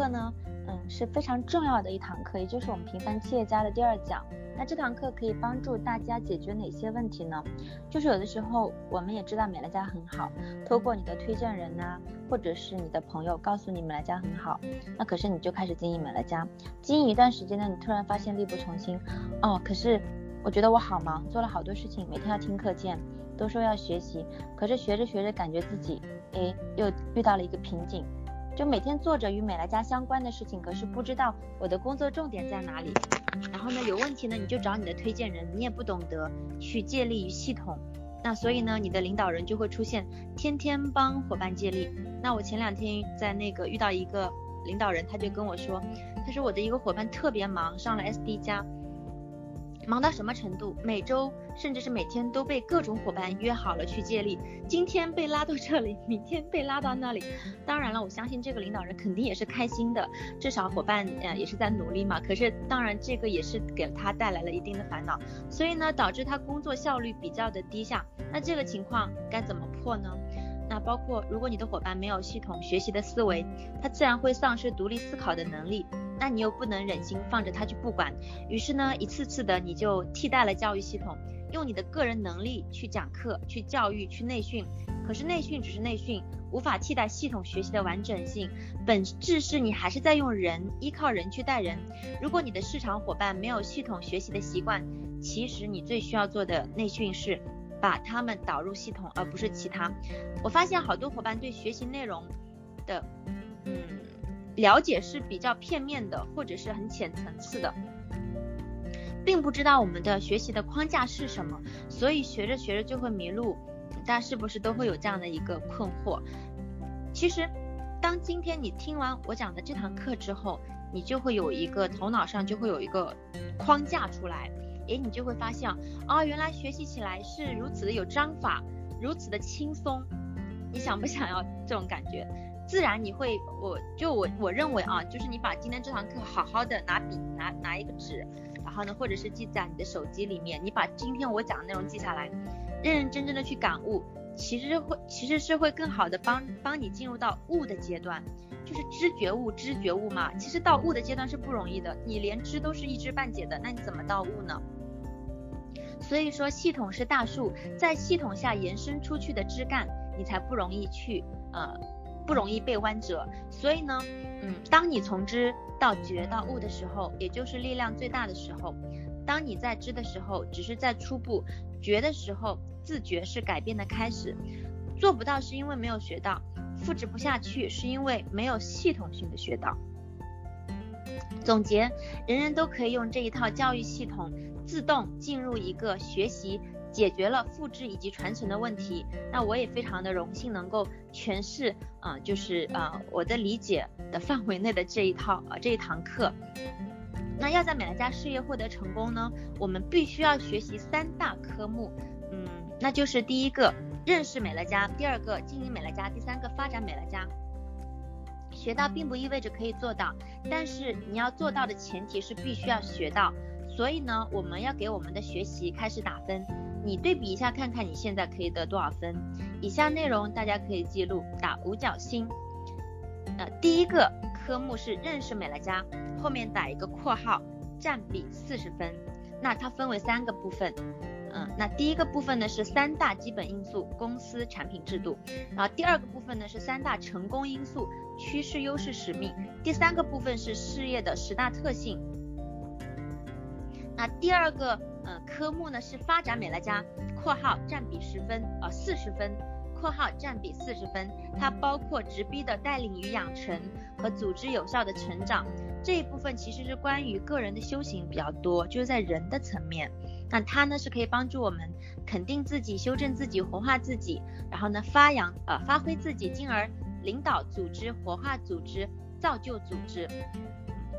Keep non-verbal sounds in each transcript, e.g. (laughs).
课呢，嗯，是非常重要的一堂课，也就是我们平凡企业家的第二讲。那这堂课可以帮助大家解决哪些问题呢？就是有的时候我们也知道美乐家很好，透过你的推荐人呐、或者是你的朋友告诉你美乐家很好，那可是你就开始经营美乐家，经营一段时间呢，你突然发现力不从心，哦，可是我觉得我好忙，做了好多事情，每天要听课件，都说要学习，可是学着学着感觉自己，诶，又遇到了一个瓶颈。就每天做着与美乐家相关的事情，可是不知道我的工作重点在哪里。然后呢，有问题呢，你就找你的推荐人，你也不懂得去借力于系统。那所以呢，你的领导人就会出现天天帮伙伴借力。那我前两天在那个遇到一个领导人，他就跟我说，他说我的一个伙伴特别忙，上了 SD 加。忙到什么程度？每周甚至是每天都被各种伙伴约好了去借力，今天被拉到这里，明天被拉到那里。当然了，我相信这个领导人肯定也是开心的，至少伙伴呃也是在努力嘛。可是当然这个也是给他带来了一定的烦恼，所以呢导致他工作效率比较的低下。那这个情况该怎么破呢？那包括如果你的伙伴没有系统学习的思维，他自然会丧失独立思考的能力。那你又不能忍心放着他去不管，于是呢，一次次的你就替代了教育系统，用你的个人能力去讲课、去教育、去内训。可是内训只是内训，无法替代系统学习的完整性。本质是你还是在用人，依靠人去带人。如果你的市场伙伴没有系统学习的习惯，其实你最需要做的内训是把他们导入系统，而不是其他。我发现好多伙伴对学习内容的，嗯。了解是比较片面的，或者是很浅层次的，并不知道我们的学习的框架是什么，所以学着学着就会迷路。大家是不是都会有这样的一个困惑？其实，当今天你听完我讲的这堂课之后，你就会有一个头脑上就会有一个框架出来，诶，你就会发现啊，原来学习起来是如此的有章法，如此的轻松。你想不想要这种感觉？自然你会，我就我我认为啊，就是你把今天这堂课好好的拿笔拿拿一个纸，然后呢，或者是记在你的手机里面，你把今天我讲的内容记下来，认认真真的去感悟，其实会其实是会更好的帮帮你进入到悟的阶段，就是知觉悟知觉悟嘛。其实到悟的阶段是不容易的，你连知都是一知半解的，那你怎么到悟呢？所以说系统是大树，在系统下延伸出去的枝干，你才不容易去呃。不容易被弯折，所以呢，嗯，当你从知到觉到悟的时候，也就是力量最大的时候。当你在知的时候，只是在初步；觉的时候，自觉是改变的开始。做不到是因为没有学到，复制不下去是因为没有系统性的学到。总结，人人都可以用这一套教育系统，自动进入一个学习。解决了复制以及传承的问题，那我也非常的荣幸能够诠释啊、呃，就是啊、呃、我的理解的范围内的这一套啊、呃、这一堂课。那要在美乐家事业获得成功呢，我们必须要学习三大科目，嗯，那就是第一个认识美乐家，第二个经营美乐家，第三个发展美乐家。学到并不意味着可以做到，但是你要做到的前提是必须要学到，所以呢，我们要给我们的学习开始打分。你对比一下，看看你现在可以得多少分。以下内容大家可以记录，打五角星。呃，第一个科目是认识美乐家，后面打一个括号，占比四十分。那它分为三个部分。嗯，那第一个部分呢是三大基本因素，公司、产品、制度。然后第二个部分呢是三大成功因素，趋势、优势、使命。第三个部分是事业的十大特性。那第二个呃科目呢是发展美乐家（括号占比十分，啊四十分，括号占比四十分），它包括直逼的带领与养成和组织有效的成长这一部分，其实是关于个人的修行比较多，就是在人的层面。那它呢是可以帮助我们肯定自己、修正自己、活化自己，然后呢发扬呃发挥自己，进而领导组织、活化组织、造就组织。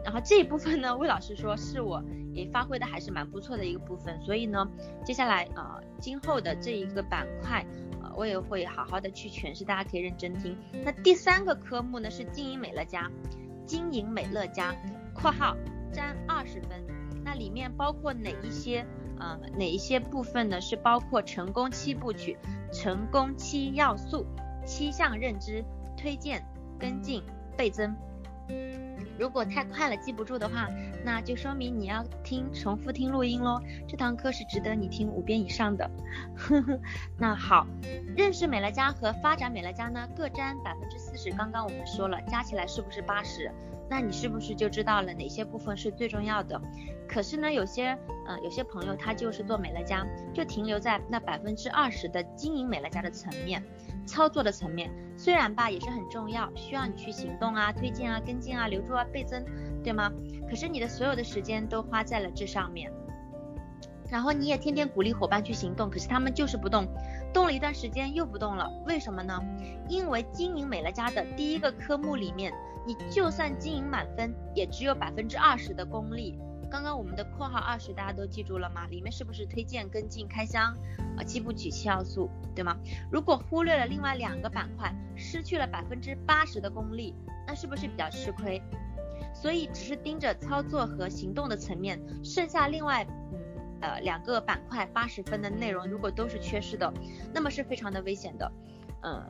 然后这一部分呢，魏老师说是我也发挥的还是蛮不错的一个部分，所以呢，接下来呃今后的这一个板块，呃我也会好好的去诠释，大家可以认真听。那第三个科目呢是经营美乐家，经营美乐家（括号占二十分），那里面包括哪一些呃哪一些部分呢？是包括成功七部曲、成功七要素、七项认知、推荐、跟进、倍增。如果太快了记不住的话，那就说明你要听重复听录音喽。这堂课是值得你听五遍以上的。(laughs) 那好，认识美乐家和发展美乐家呢，各占百分之四十。刚刚我们说了，加起来是不是八十？那你是不是就知道了哪些部分是最重要的？可是呢，有些呃有些朋友他就是做美乐家，就停留在那百分之二十的经营美乐家的层面。操作的层面虽然吧也是很重要，需要你去行动啊、推荐啊、跟进啊、留住啊、倍增，对吗？可是你的所有的时间都花在了这上面，然后你也天天鼓励伙伴去行动，可是他们就是不动，动了一段时间又不动了，为什么呢？因为经营美乐家的第一个科目里面，你就算经营满分，也只有百分之二十的功力。刚刚我们的括号二十大家都记住了吗？里面是不是推荐、跟进、开箱啊七步曲七要素，对吗？如果忽略了另外两个板块，失去了百分之八十的功力，那是不是比较吃亏？所以只是盯着操作和行动的层面，剩下另外嗯呃两个板块八十分的内容，如果都是缺失的，那么是非常的危险的。嗯、呃，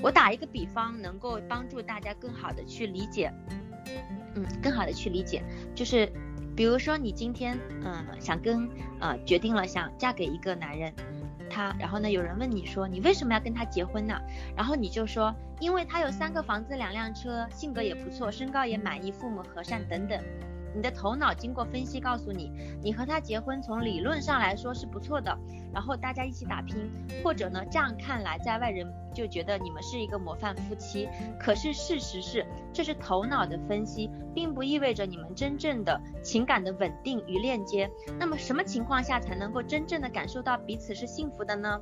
我打一个比方，能够帮助大家更好的去理解，嗯，更好的去理解，就是。比如说你今天嗯想跟呃决定了想嫁给一个男人，他然后呢有人问你说你为什么要跟他结婚呢？然后你就说因为他有三个房子两辆车，性格也不错，身高也满意，父母和善等等。你的头脑经过分析告诉你，你和他结婚从理论上来说是不错的，然后大家一起打拼，或者呢这样看来在外人就觉得你们是一个模范夫妻。可是事实是，这是头脑的分析，并不意味着你们真正的情感的稳定与链接。那么什么情况下才能够真正的感受到彼此是幸福的呢？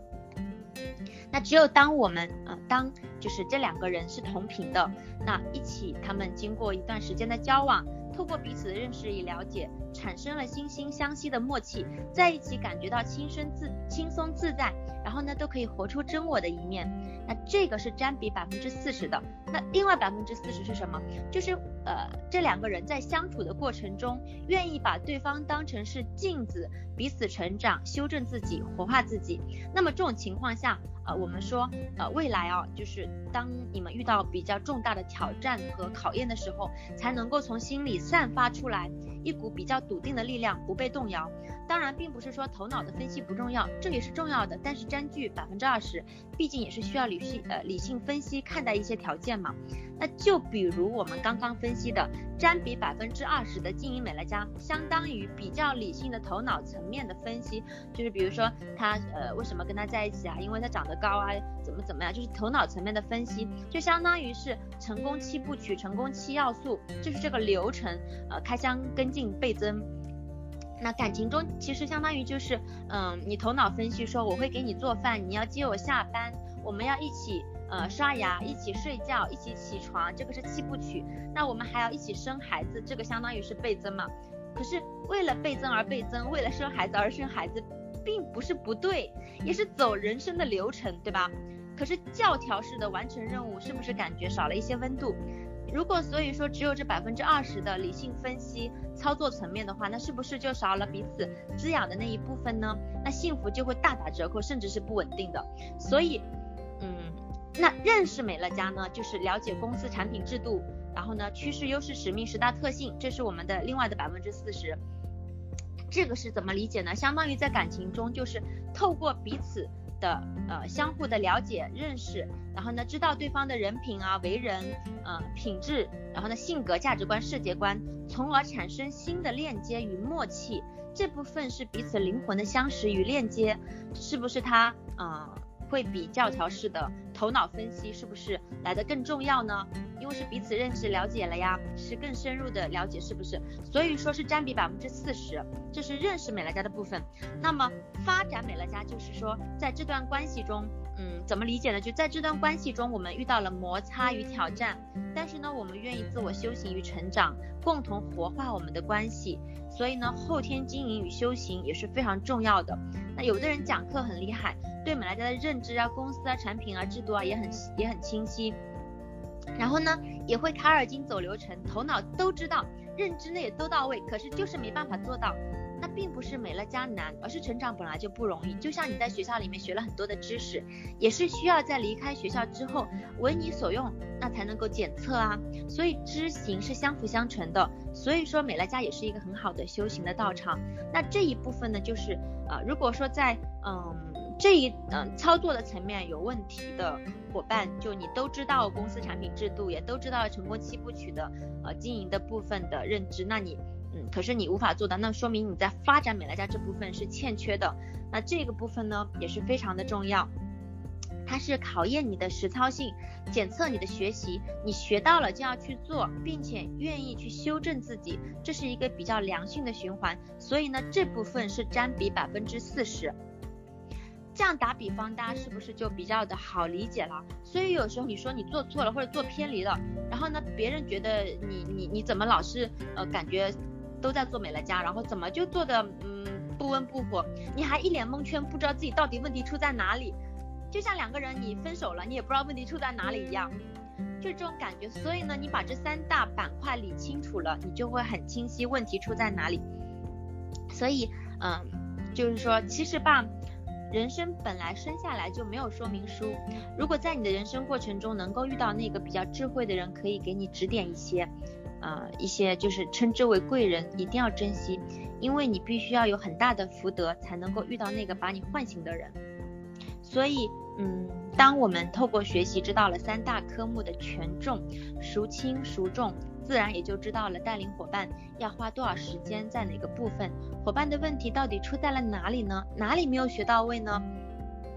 那只有当我们呃当就是这两个人是同频的，那一起他们经过一段时间的交往。透过彼此的认识与了解，产生了惺惺相惜的默契，在一起感觉到轻松自轻松自在，然后呢都可以活出真我的一面。那这个是占比百分之四十的。那另外百分之四十是什么？就是呃这两个人在相处的过程中，愿意把对方当成是镜子，彼此成长、修正自己、活化自己。那么这种情况下。呃，我们说，呃，未来啊，就是当你们遇到比较重大的挑战和考验的时候，才能够从心里散发出来一股比较笃定的力量，不被动摇。当然，并不是说头脑的分析不重要，这也是重要的，但是占据百分之二十，毕竟也是需要理性呃理性分析看待一些条件嘛。那就比如我们刚刚分析的，占比百分之二十的经营美乐家，相当于比较理性的头脑层面的分析，就是比如说他呃为什么跟他在一起啊，因为他长得高啊，怎么怎么样，就是头脑层面的分析，就相当于是成功七部曲、成功七要素，就是这个流程，呃，开箱、跟进、倍增。那感情中其实相当于就是，嗯，你头脑分析说我会给你做饭，你要接我下班，我们要一起呃刷牙，一起睡觉，一起起床，这个是七部曲。那我们还要一起生孩子，这个相当于是倍增嘛。可是为了倍增而倍增，为了生孩子而生孩子。并不是不对，也是走人生的流程，对吧？可是教条式的完成任务，是不是感觉少了一些温度？如果所以说只有这百分之二十的理性分析操作层面的话，那是不是就少了彼此滋养的那一部分呢？那幸福就会大打折扣，甚至是不稳定的。所以，嗯，那认识美乐家呢，就是了解公司产品制度，然后呢，趋势、优势、使命、十大特性，这是我们的另外的百分之四十。这个是怎么理解呢？相当于在感情中，就是透过彼此的呃相互的了解认识，然后呢知道对方的人品啊、为人呃品质，然后呢性格、价值观、世界观，从而产生新的链接与默契。这部分是彼此灵魂的相识与链接，是不是他啊会比教条式的头脑分析是不是来得更重要呢？因为是彼此认识了解了呀，是更深入的了解，是不是？所以说是占比百分之四十，这是认识美乐家的部分。那么发展美乐家就是说，在这段关系中，嗯，怎么理解呢？就在这段关系中，我们遇到了摩擦与挑战，但是呢，我们愿意自我修行与成长，共同活化我们的关系。所以呢，后天经营与修行也是非常重要的。那有的人讲课很厉害，对美乐家的认知啊、公司啊、产品啊、制度啊也很也很清晰。然后呢，也会卡耳经走流程，头脑都知道，认知呢也都到位，可是就是没办法做到。那并不是美乐家难，而是成长本来就不容易。就像你在学校里面学了很多的知识，也是需要在离开学校之后为你所用，那才能够检测啊。所以知行是相辅相成的。所以说美乐家也是一个很好的修行的道场。那这一部分呢，就是呃，如果说在嗯这一嗯、操作的层面有问题的伙伴，就你都知道公司产品制度，也都知道成功七部曲的呃经营的部分的认知，那你。嗯，可是你无法做到，那说明你在发展美乐家这部分是欠缺的。那这个部分呢，也是非常的重要，它是考验你的实操性，检测你的学习，你学到了就要去做，并且愿意去修正自己，这是一个比较良性的循环。所以呢，这部分是占比百分之四十。这样打比方，大家是不是就比较的好理解了？所以有时候你说你做错了或者做偏离了，然后呢，别人觉得你你你怎么老是呃感觉。都在做美乐家，然后怎么就做的嗯不温不火？你还一脸蒙圈，不知道自己到底问题出在哪里，就像两个人你分手了，你也不知道问题出在哪里一样，就这种感觉。所以呢，你把这三大板块理清楚了，你就会很清晰问题出在哪里。所以嗯，就是说，其实吧，人生本来生下来就没有说明书。如果在你的人生过程中能够遇到那个比较智慧的人，可以给你指点一些。呃，一些就是称之为贵人，一定要珍惜，因为你必须要有很大的福德，才能够遇到那个把你唤醒的人。所以，嗯，当我们透过学习知道了三大科目的权重，孰轻孰重，自然也就知道了带领伙伴要花多少时间在哪个部分，伙伴的问题到底出在了哪里呢？哪里没有学到位呢？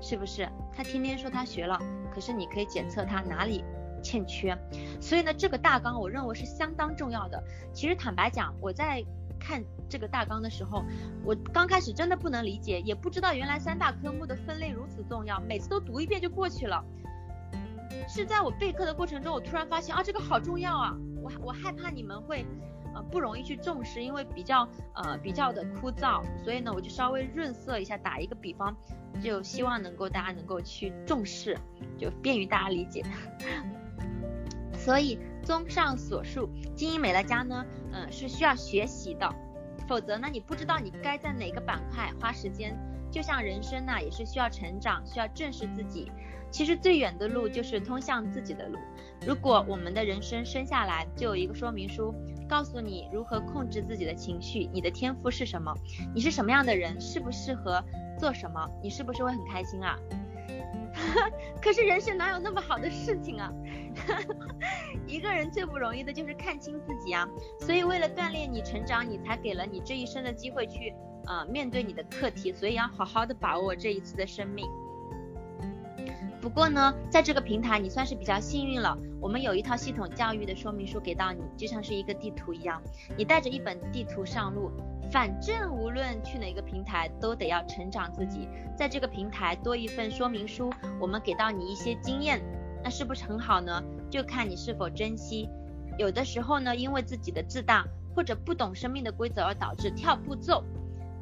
是不是？他天天说他学了，可是你可以检测他哪里欠缺，所以呢，这个大纲我认为是相当重要的。其实坦白讲，我在看这个大纲的时候，我刚开始真的不能理解，也不知道原来三大科目的分类如此重要。每次都读一遍就过去了，是在我备课的过程中，我突然发现啊，这个好重要啊！我我害怕你们会呃不容易去重视，因为比较呃比较的枯燥，所以呢，我就稍微润色一下，打一个比方，就希望能够大家能够去重视，就便于大家理解。所以，综上所述，经营美乐家呢，嗯，是需要学习的，否则呢，你不知道你该在哪个板块花时间。就像人生呢，也是需要成长，需要正视自己。其实最远的路就是通向自己的路。如果我们的人生生下来就有一个说明书，告诉你如何控制自己的情绪，你的天赋是什么，你是什么样的人，适不适合做什么，你是不是会很开心啊？(laughs) 可是人生哪有那么好的事情啊？(laughs) 一个人最不容易的就是看清自己啊。所以为了锻炼你成长，你才给了你这一生的机会去呃面对你的课题。所以要好好的把握这一次的生命。不过呢，在这个平台你算是比较幸运了，我们有一套系统教育的说明书给到你，就像是一个地图一样，你带着一本地图上路。反正无论去哪个平台，都得要成长自己。在这个平台多一份说明书，我们给到你一些经验，那是不是很好呢？就看你是否珍惜。有的时候呢，因为自己的自大或者不懂生命的规则而导致跳步骤，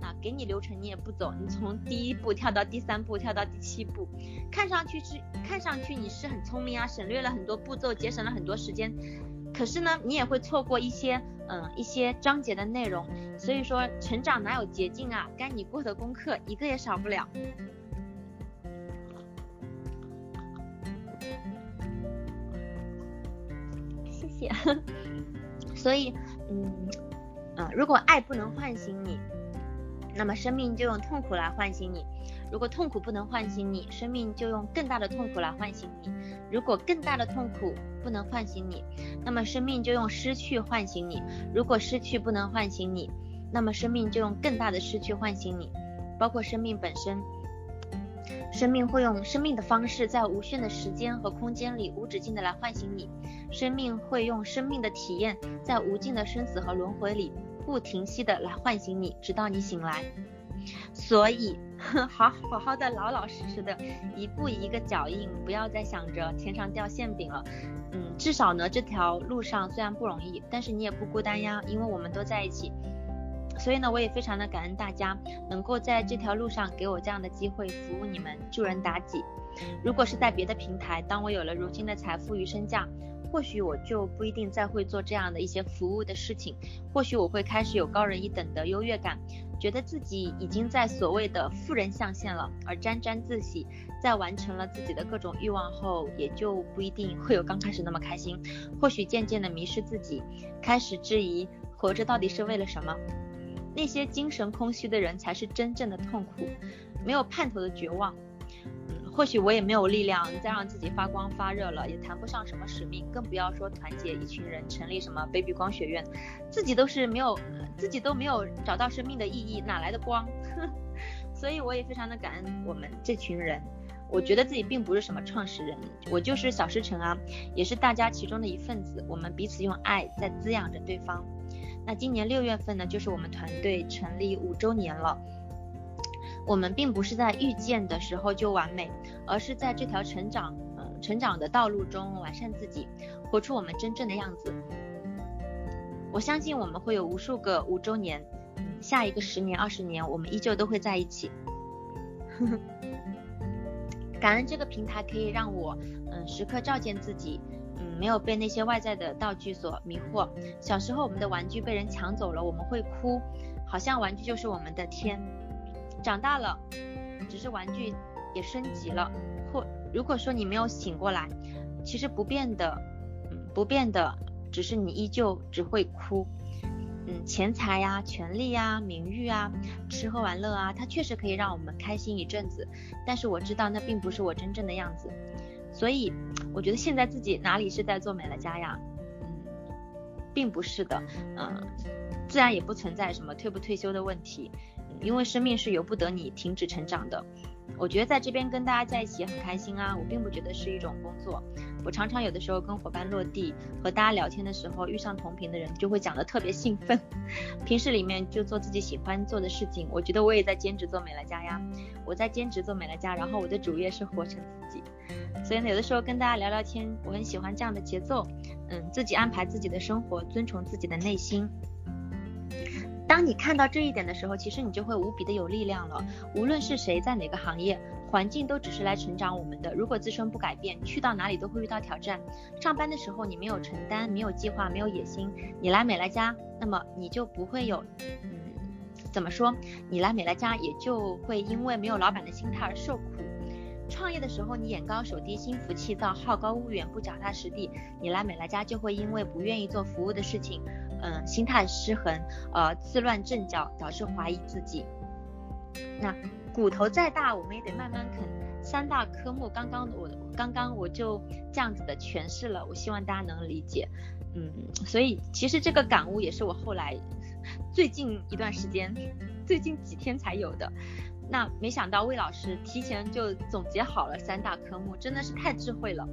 啊，给你流程你也不走，你从第一步跳到第三步，跳到第七步，看上去是看上去你是很聪明啊，省略了很多步骤，节省了很多时间。可是呢，你也会错过一些，嗯，一些章节的内容。所以说，成长哪有捷径啊？该你过的功课一个也少不了。谢谢。(laughs) 所以，嗯，嗯，如果爱不能唤醒你，那么生命就用痛苦来唤醒你。如果痛苦不能唤醒你，生命就用更大的痛苦来唤醒你；如果更大的痛苦不能唤醒你，那么生命就用失去唤醒你；如果失去不能唤醒你，那么生命就用更大的失去唤醒你。包括生命本身，生命会用生命的方式，在无限的时间和空间里无止境的来唤醒你；生命会用生命的体验，在无尽的生死和轮回里不停息的来唤醒你，直到你醒来。所以，(laughs) 好好好的，老老实实的，一步一个脚印，不要再想着天上掉馅饼了。嗯，至少呢，这条路上虽然不容易，但是你也不孤单呀，因为我们都在一起。所以呢，我也非常的感恩大家能够在这条路上给我这样的机会服务你们，助人达己。如果是在别的平台，当我有了如今的财富与身价，或许我就不一定再会做这样的一些服务的事情，或许我会开始有高人一等的优越感，觉得自己已经在所谓的富人象限了，而沾沾自喜。在完成了自己的各种欲望后，也就不一定会有刚开始那么开心，或许渐渐的迷失自己，开始质疑活着到底是为了什么。那些精神空虚的人才是真正的痛苦，没有盼头的绝望。或许我也没有力量再让自己发光发热了，也谈不上什么使命，更不要说团结一群人成立什么 baby 光学院，自己都是没有，自己都没有找到生命的意义，哪来的光？(laughs) 所以我也非常的感恩我们这群人，我觉得自己并不是什么创始人，我就是小师承啊，也是大家其中的一份子，我们彼此用爱在滋养着对方。那今年六月份呢，就是我们团队成立五周年了。我们并不是在遇见的时候就完美，而是在这条成长，呃，成长的道路中完善自己，活出我们真正的样子。我相信我们会有无数个五周年，下一个十年、二十年，我们依旧都会在一起。(laughs) 感恩这个平台可以让我，嗯，时刻照见自己，嗯，没有被那些外在的道具所迷惑。小时候我们的玩具被人抢走了，我们会哭，好像玩具就是我们的天。长大了，只是玩具也升级了。或如果说你没有醒过来，其实不变的，嗯，不变的，只是你依旧只会哭。嗯，钱财呀、权力呀、名誉啊、吃喝玩乐啊，它确实可以让我们开心一阵子。但是我知道那并不是我真正的样子。所以我觉得现在自己哪里是在做美乐家呀？嗯，并不是的。嗯，自然也不存在什么退不退休的问题。因为生命是由不得你停止成长的，我觉得在这边跟大家在一起很开心啊，我并不觉得是一种工作。我常常有的时候跟伙伴落地和大家聊天的时候，遇上同频的人就会讲得特别兴奋。(laughs) 平时里面就做自己喜欢做的事情，我觉得我也在兼职做美乐家呀，我在兼职做美乐家，然后我的主业是活成自己。所以呢，有的时候跟大家聊聊天，我很喜欢这样的节奏，嗯，自己安排自己的生活，遵从自己的内心。当你看到这一点的时候，其实你就会无比的有力量了。无论是谁在哪个行业，环境都只是来成长我们的。如果自身不改变，去到哪里都会遇到挑战。上班的时候你没有承担，没有计划，没有野心，你来美乐家，那么你就不会有，嗯，怎么说？你来美乐家也就会因为没有老板的心态而受苦。创业的时候你眼高手低，心浮气躁，好高骛远，不脚踏实地，你来美乐家就会因为不愿意做服务的事情。嗯，心态失衡，呃，自乱阵脚，导致怀疑自己。那骨头再大，我们也得慢慢啃。三大科目，刚刚我刚刚我就这样子的诠释了，我希望大家能理解。嗯，所以其实这个感悟也是我后来最近一段时间，最近几天才有的。那没想到魏老师提前就总结好了三大科目，真的是太智慧了。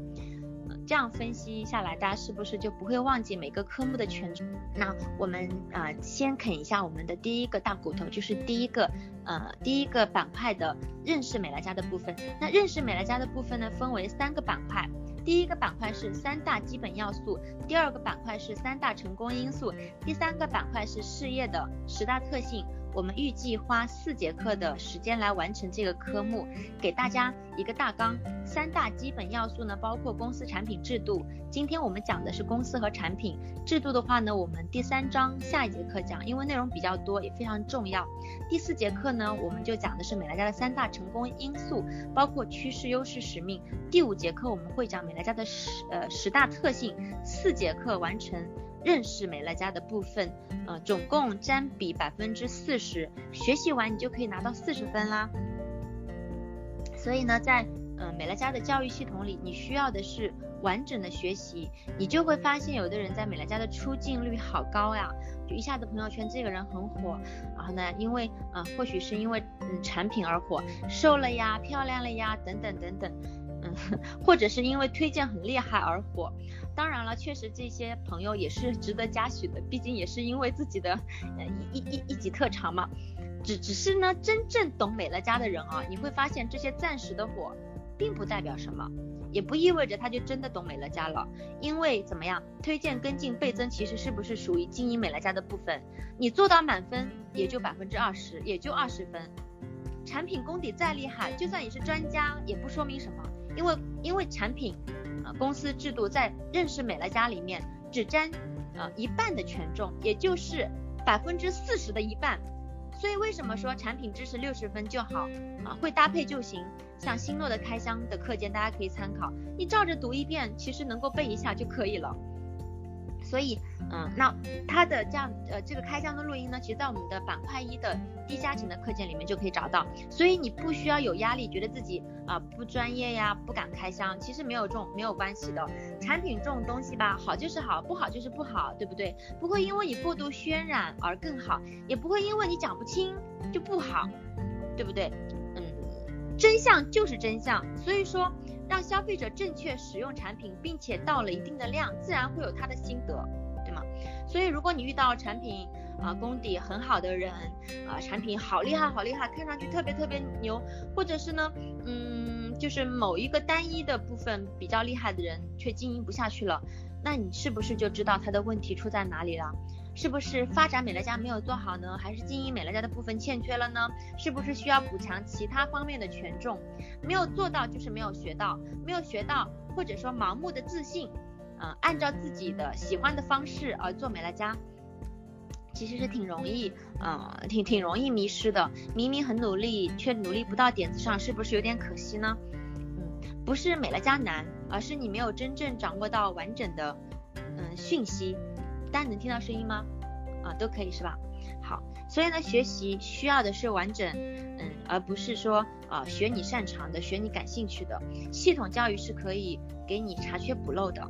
这样分析下来，大家是不是就不会忘记每个科目的权重？那我们呃先啃一下我们的第一个大骨头，就是第一个呃第一个板块的认识美乐家的部分。那认识美乐家的部分呢，分为三个板块。第一个板块是三大基本要素，第二个板块是三大成功因素，第三个板块是事业的十大特性。我们预计花四节课的时间来完成这个科目，给大家一个大纲。三大基本要素呢，包括公司、产品、制度。今天我们讲的是公司和产品。制度的话呢，我们第三章下一节课讲，因为内容比较多，也非常重要。第四节课呢，我们就讲的是美乐家的三大成功因素，包括趋势、优势、使命。第五节课我们会讲美乐家的十呃十大特性。四节课完成。认识美乐家的部分，呃，总共占比百分之四十，学习完你就可以拿到四十分啦。所以呢，在呃美乐家的教育系统里，你需要的是完整的学习，你就会发现有的人在美乐家的出镜率好高呀，就一下子朋友圈这个人很火，然后呢，因为呃或许是因为嗯产品而火，瘦了呀，漂亮了呀，等等等等，嗯，或者是因为推荐很厉害而火。当然了，确实这些朋友也是值得嘉许的，毕竟也是因为自己的呃一一一一己特长嘛。只只是呢，真正懂美乐家的人啊，你会发现这些暂时的火，并不代表什么，也不意味着他就真的懂美乐家了。因为怎么样，推荐跟进倍增，其实是不是属于经营美乐家的部分？你做到满分，也就百分之二十，也就二十分。产品功底再厉害，就算你是专家，也不说明什么，因为因为产品。呃公司制度在认识美乐家里面只占呃一半的权重，也就是百分之四十的一半。所以为什么说产品支持六十分就好啊？会搭配就行。像新诺的开箱的课件，大家可以参考，你照着读一遍，其实能够背一下就可以了。所以，嗯，那它的这样，呃，这个开箱的录音呢，其实在我们的板块一的低价钱的课件里面就可以找到。所以你不需要有压力，觉得自己啊、不专业呀，不敢开箱，其实没有这种没有关系的。产品这种东西吧，好就是好，不好就是不好，对不对？不会因为你过度渲染而更好，也不会因为你讲不清就不好，对不对？嗯，真相就是真相。所以说。让消费者正确使用产品，并且到了一定的量，自然会有他的心得，对吗？所以如果你遇到产品啊、功底很好的人啊、产品好厉害好厉害，看上去特别特别牛，或者是呢，嗯，就是某一个单一的部分比较厉害的人却经营不下去了，那你是不是就知道他的问题出在哪里了？是不是发展美乐家没有做好呢？还是经营美乐家的部分欠缺了呢？是不是需要补强其他方面的权重？没有做到就是没有学到，没有学到或者说盲目的自信，呃，按照自己的喜欢的方式而做美乐家，其实是挺容易，呃，挺挺容易迷失的。明明很努力，却努力不到点子上，是不是有点可惜呢？嗯，不是美乐家难，而是你没有真正掌握到完整的，嗯，讯息。大家能听到声音吗？啊，都可以是吧？好，所以呢，学习需要的是完整，嗯，而不是说啊，学你擅长的，学你感兴趣的。系统教育是可以给你查缺补漏的。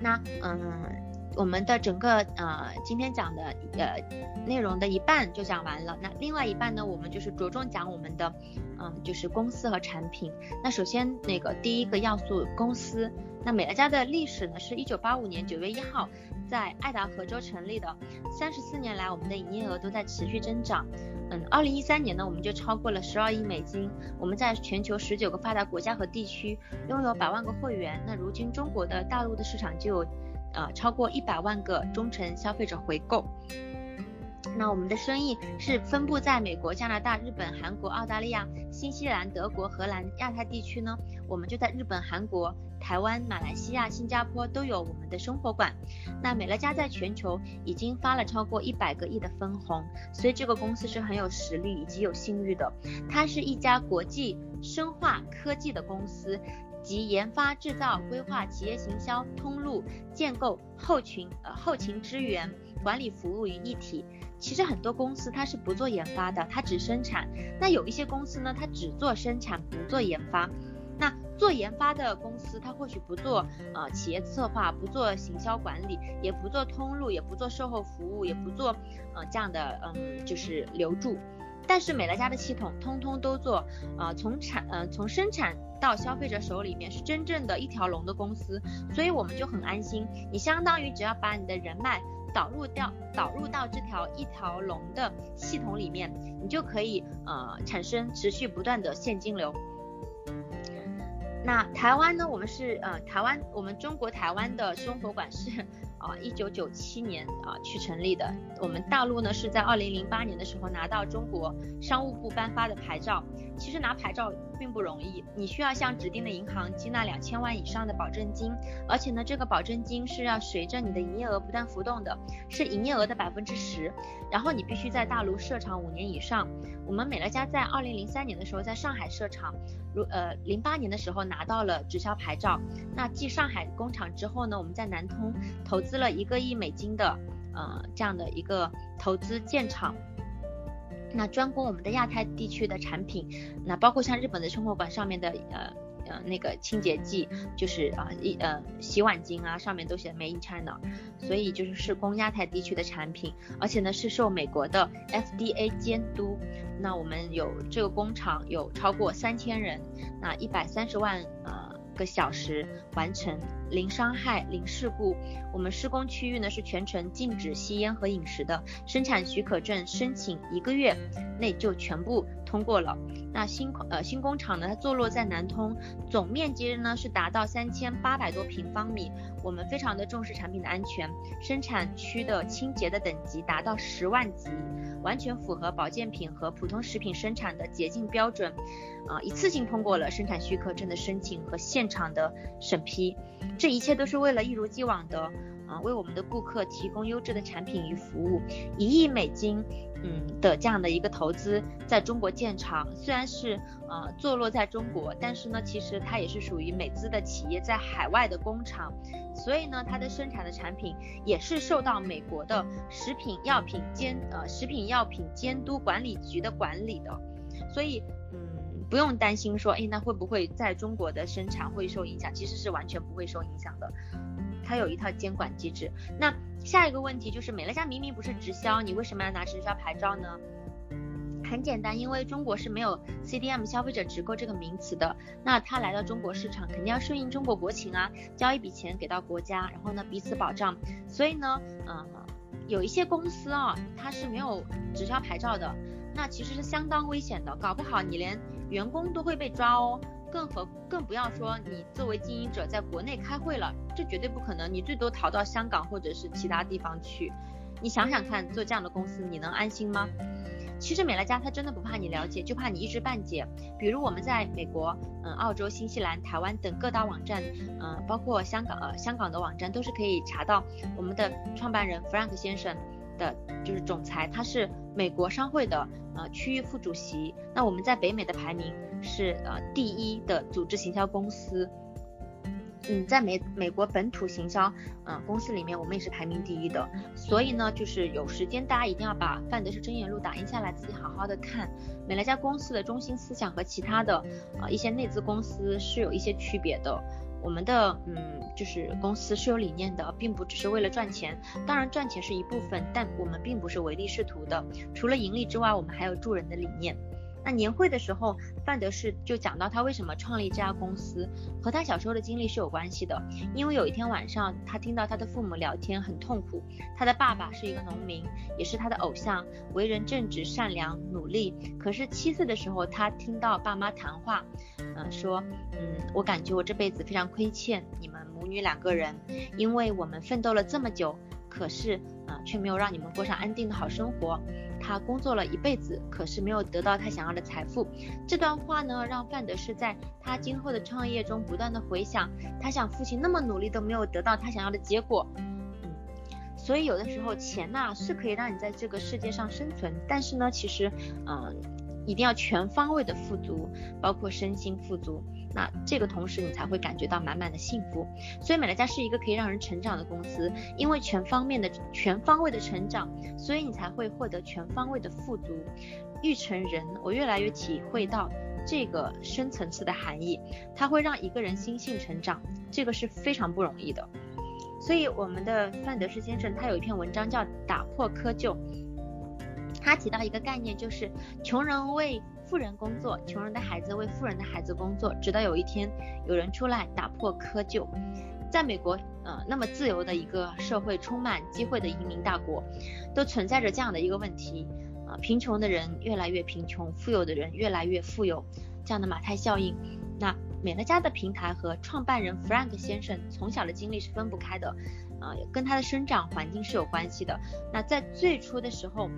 那，嗯。我们的整个呃今天讲的呃内容的一半就讲完了，那另外一半呢，我们就是着重讲我们的嗯、就是公司和产品。那首先那个第一个要素公司，那美乐家的历史呢是一九八五年九月一号在爱达荷州成立的，三十四年来我们的营业额都在持续增长。嗯，二零一三年呢我们就超过了十二亿美金，我们在全球十九个发达国家和地区拥有百万个会员。那如今中国的大陆的市场就有。呃，超过一百万个忠诚消费者回购。那我们的生意是分布在美国、加拿大、日本、韩国、澳大利亚、新西兰、德国、荷兰、亚太地区呢，我们就在日本、韩国、台湾、马来西亚、新加坡都有我们的生活馆。那美乐家在全球已经发了超过一百个亿的分红，所以这个公司是很有实力以及有信誉的。它是一家国际生化科技的公司。及研发、制造、规划、企业行销、通路建构、后勤呃后勤支援、管理服务于一体。其实很多公司它是不做研发的，它只生产。那有一些公司呢，它只做生产，不做研发。那做研发的公司，它或许不做呃企业策划，不做行销管理，也不做通路，也不做售后服务，也不做呃这样的嗯就是留住。但是美乐家的系统通通都做，呃，从产呃从生产到消费者手里面是真正的一条龙的公司，所以我们就很安心。你相当于只要把你的人脉导入掉导入到这条一条龙的系统里面，你就可以呃产生持续不断的现金流。那台湾呢？我们是呃台湾，我们中国台湾的生活馆 (laughs) 是。啊，一九九七年啊去成立的。我们大陆呢是在二零零八年的时候拿到中国商务部颁发的牌照。其实拿牌照并不容易，你需要向指定的银行接纳两千万以上的保证金，而且呢这个保证金是要随着你的营业额不断浮动的，是营业额的百分之十。然后你必须在大陆设厂五年以上。我们美乐家在二零零三年的时候在上海设厂，如呃零八年的时候拿到了直销牌照。那继上海工厂之后呢，我们在南通投资了一个亿美金的呃这样的一个投资建厂，那专攻我们的亚太地区的产品，那包括像日本的生活馆上面的呃呃那个清洁剂，就是啊一呃，洗碗巾啊，上面都写 Made in China，所以就是是供亚太地区的产品，而且呢是受美国的 FDA 监督。那我们有这个工厂有超过三千人，那一百三十万呃。个小时完成，零伤害，零事故。我们施工区域呢是全程禁止吸烟和饮食的，生产许可证申请一个月内就全部通过了。那新呃新工厂呢，它坐落在南通，总面积呢是达到三千八百多平方米。我们非常的重视产品的安全，生产区的清洁的等级达到十万级，完全符合保健品和普通食品生产的洁净标准。啊、呃，一次性通过了生产许可证的申请和现场的审批。这一切都是为了一如既往的。啊，为我们的顾客提供优质的产品与服务，一亿美金，嗯的这样的一个投资在中国建厂，虽然是呃坐落在中国，但是呢，其实它也是属于美资的企业在海外的工厂，所以呢，它的生产的产品也是受到美国的食品药品监呃食品药品监督管理局的管理的，所以不用担心说，哎，那会不会在中国的生产会受影响？其实是完全不会受影响的。它有一套监管机制。那下一个问题就是，美乐家明明不是直销，你为什么要拿直销牌照呢？很简单，因为中国是没有 CDM 消费者直购这个名词的。那他来到中国市场，肯定要顺应中国国情啊，交一笔钱给到国家，然后呢彼此保障。所以呢，嗯，有一些公司啊，它是没有直销牌照的，那其实是相当危险的，搞不好你连员工都会被抓哦。更何更不要说你作为经营者在国内开会了，这绝对不可能。你最多逃到香港或者是其他地方去。你想想看，做这样的公司你能安心吗？其实美乐家他真的不怕你了解，就怕你一知半解。比如我们在美国、嗯、澳洲、新西兰、台湾等各大网站，嗯，包括香港呃香港的网站都是可以查到我们的创办人 Frank 先生的，就是总裁，他是美国商会的呃区域副主席。那我们在北美的排名。是呃第一的组织行销公司，嗯，在美美国本土行销嗯、呃、公司里面，我们也是排名第一的。所以呢，就是有时间大家一定要把范德士箴言录打印下来，自己好好的看。美乐家公司的中心思想和其他的呃一些内资公司是有一些区别的。我们的嗯就是公司是有理念的，并不只是为了赚钱。当然赚钱是一部分，但我们并不是唯利是图的。除了盈利之外，我们还有助人的理念。那年会的时候，范德士就讲到他为什么创立这家公司，和他小时候的经历是有关系的。因为有一天晚上，他听到他的父母聊天，很痛苦。他的爸爸是一个农民，也是他的偶像，为人正直、善良、努力。可是七岁的时候，他听到爸妈谈话，嗯、说，嗯，我感觉我这辈子非常亏欠你们母女两个人，因为我们奋斗了这么久。可是啊、却没有让你们过上安定的好生活。他工作了一辈子，可是没有得到他想要的财富。这段话呢，让范德士在他今后的创业中不断的回想。他想父亲那么努力都没有得到他想要的结果。嗯，所以有的时候钱呐、是可以让你在这个世界上生存，但是呢，其实嗯、一定要全方位的富足，包括身心富足。那这个同时你才会感觉到满满的幸福，所以美乐家是一个可以让人成长的公司，因为全方面的全方位的成长，所以你才会获得全方位的富足。育成人，我越来越体会到这个深层次的含义，它会让一个人心性成长，这个是非常不容易的。所以我们的范德仕先生他有一篇文章叫《打破窠臼》，他提到一个概念，就是穷人为富人工作，穷人的孩子为富人的孩子工作，直到有一天有人出来打破窠臼。在美国，呃，那么自由的一个社会，充满机会的移民大国，都存在着这样的一个问题：啊、呃，贫穷的人越来越贫穷，富有的人越来越富有，这样的马太效应。那美乐家的平台和创办人 Frank 先生从小的经历是分不开的，啊、呃，跟他的生长环境是有关系的。那在最初的时候。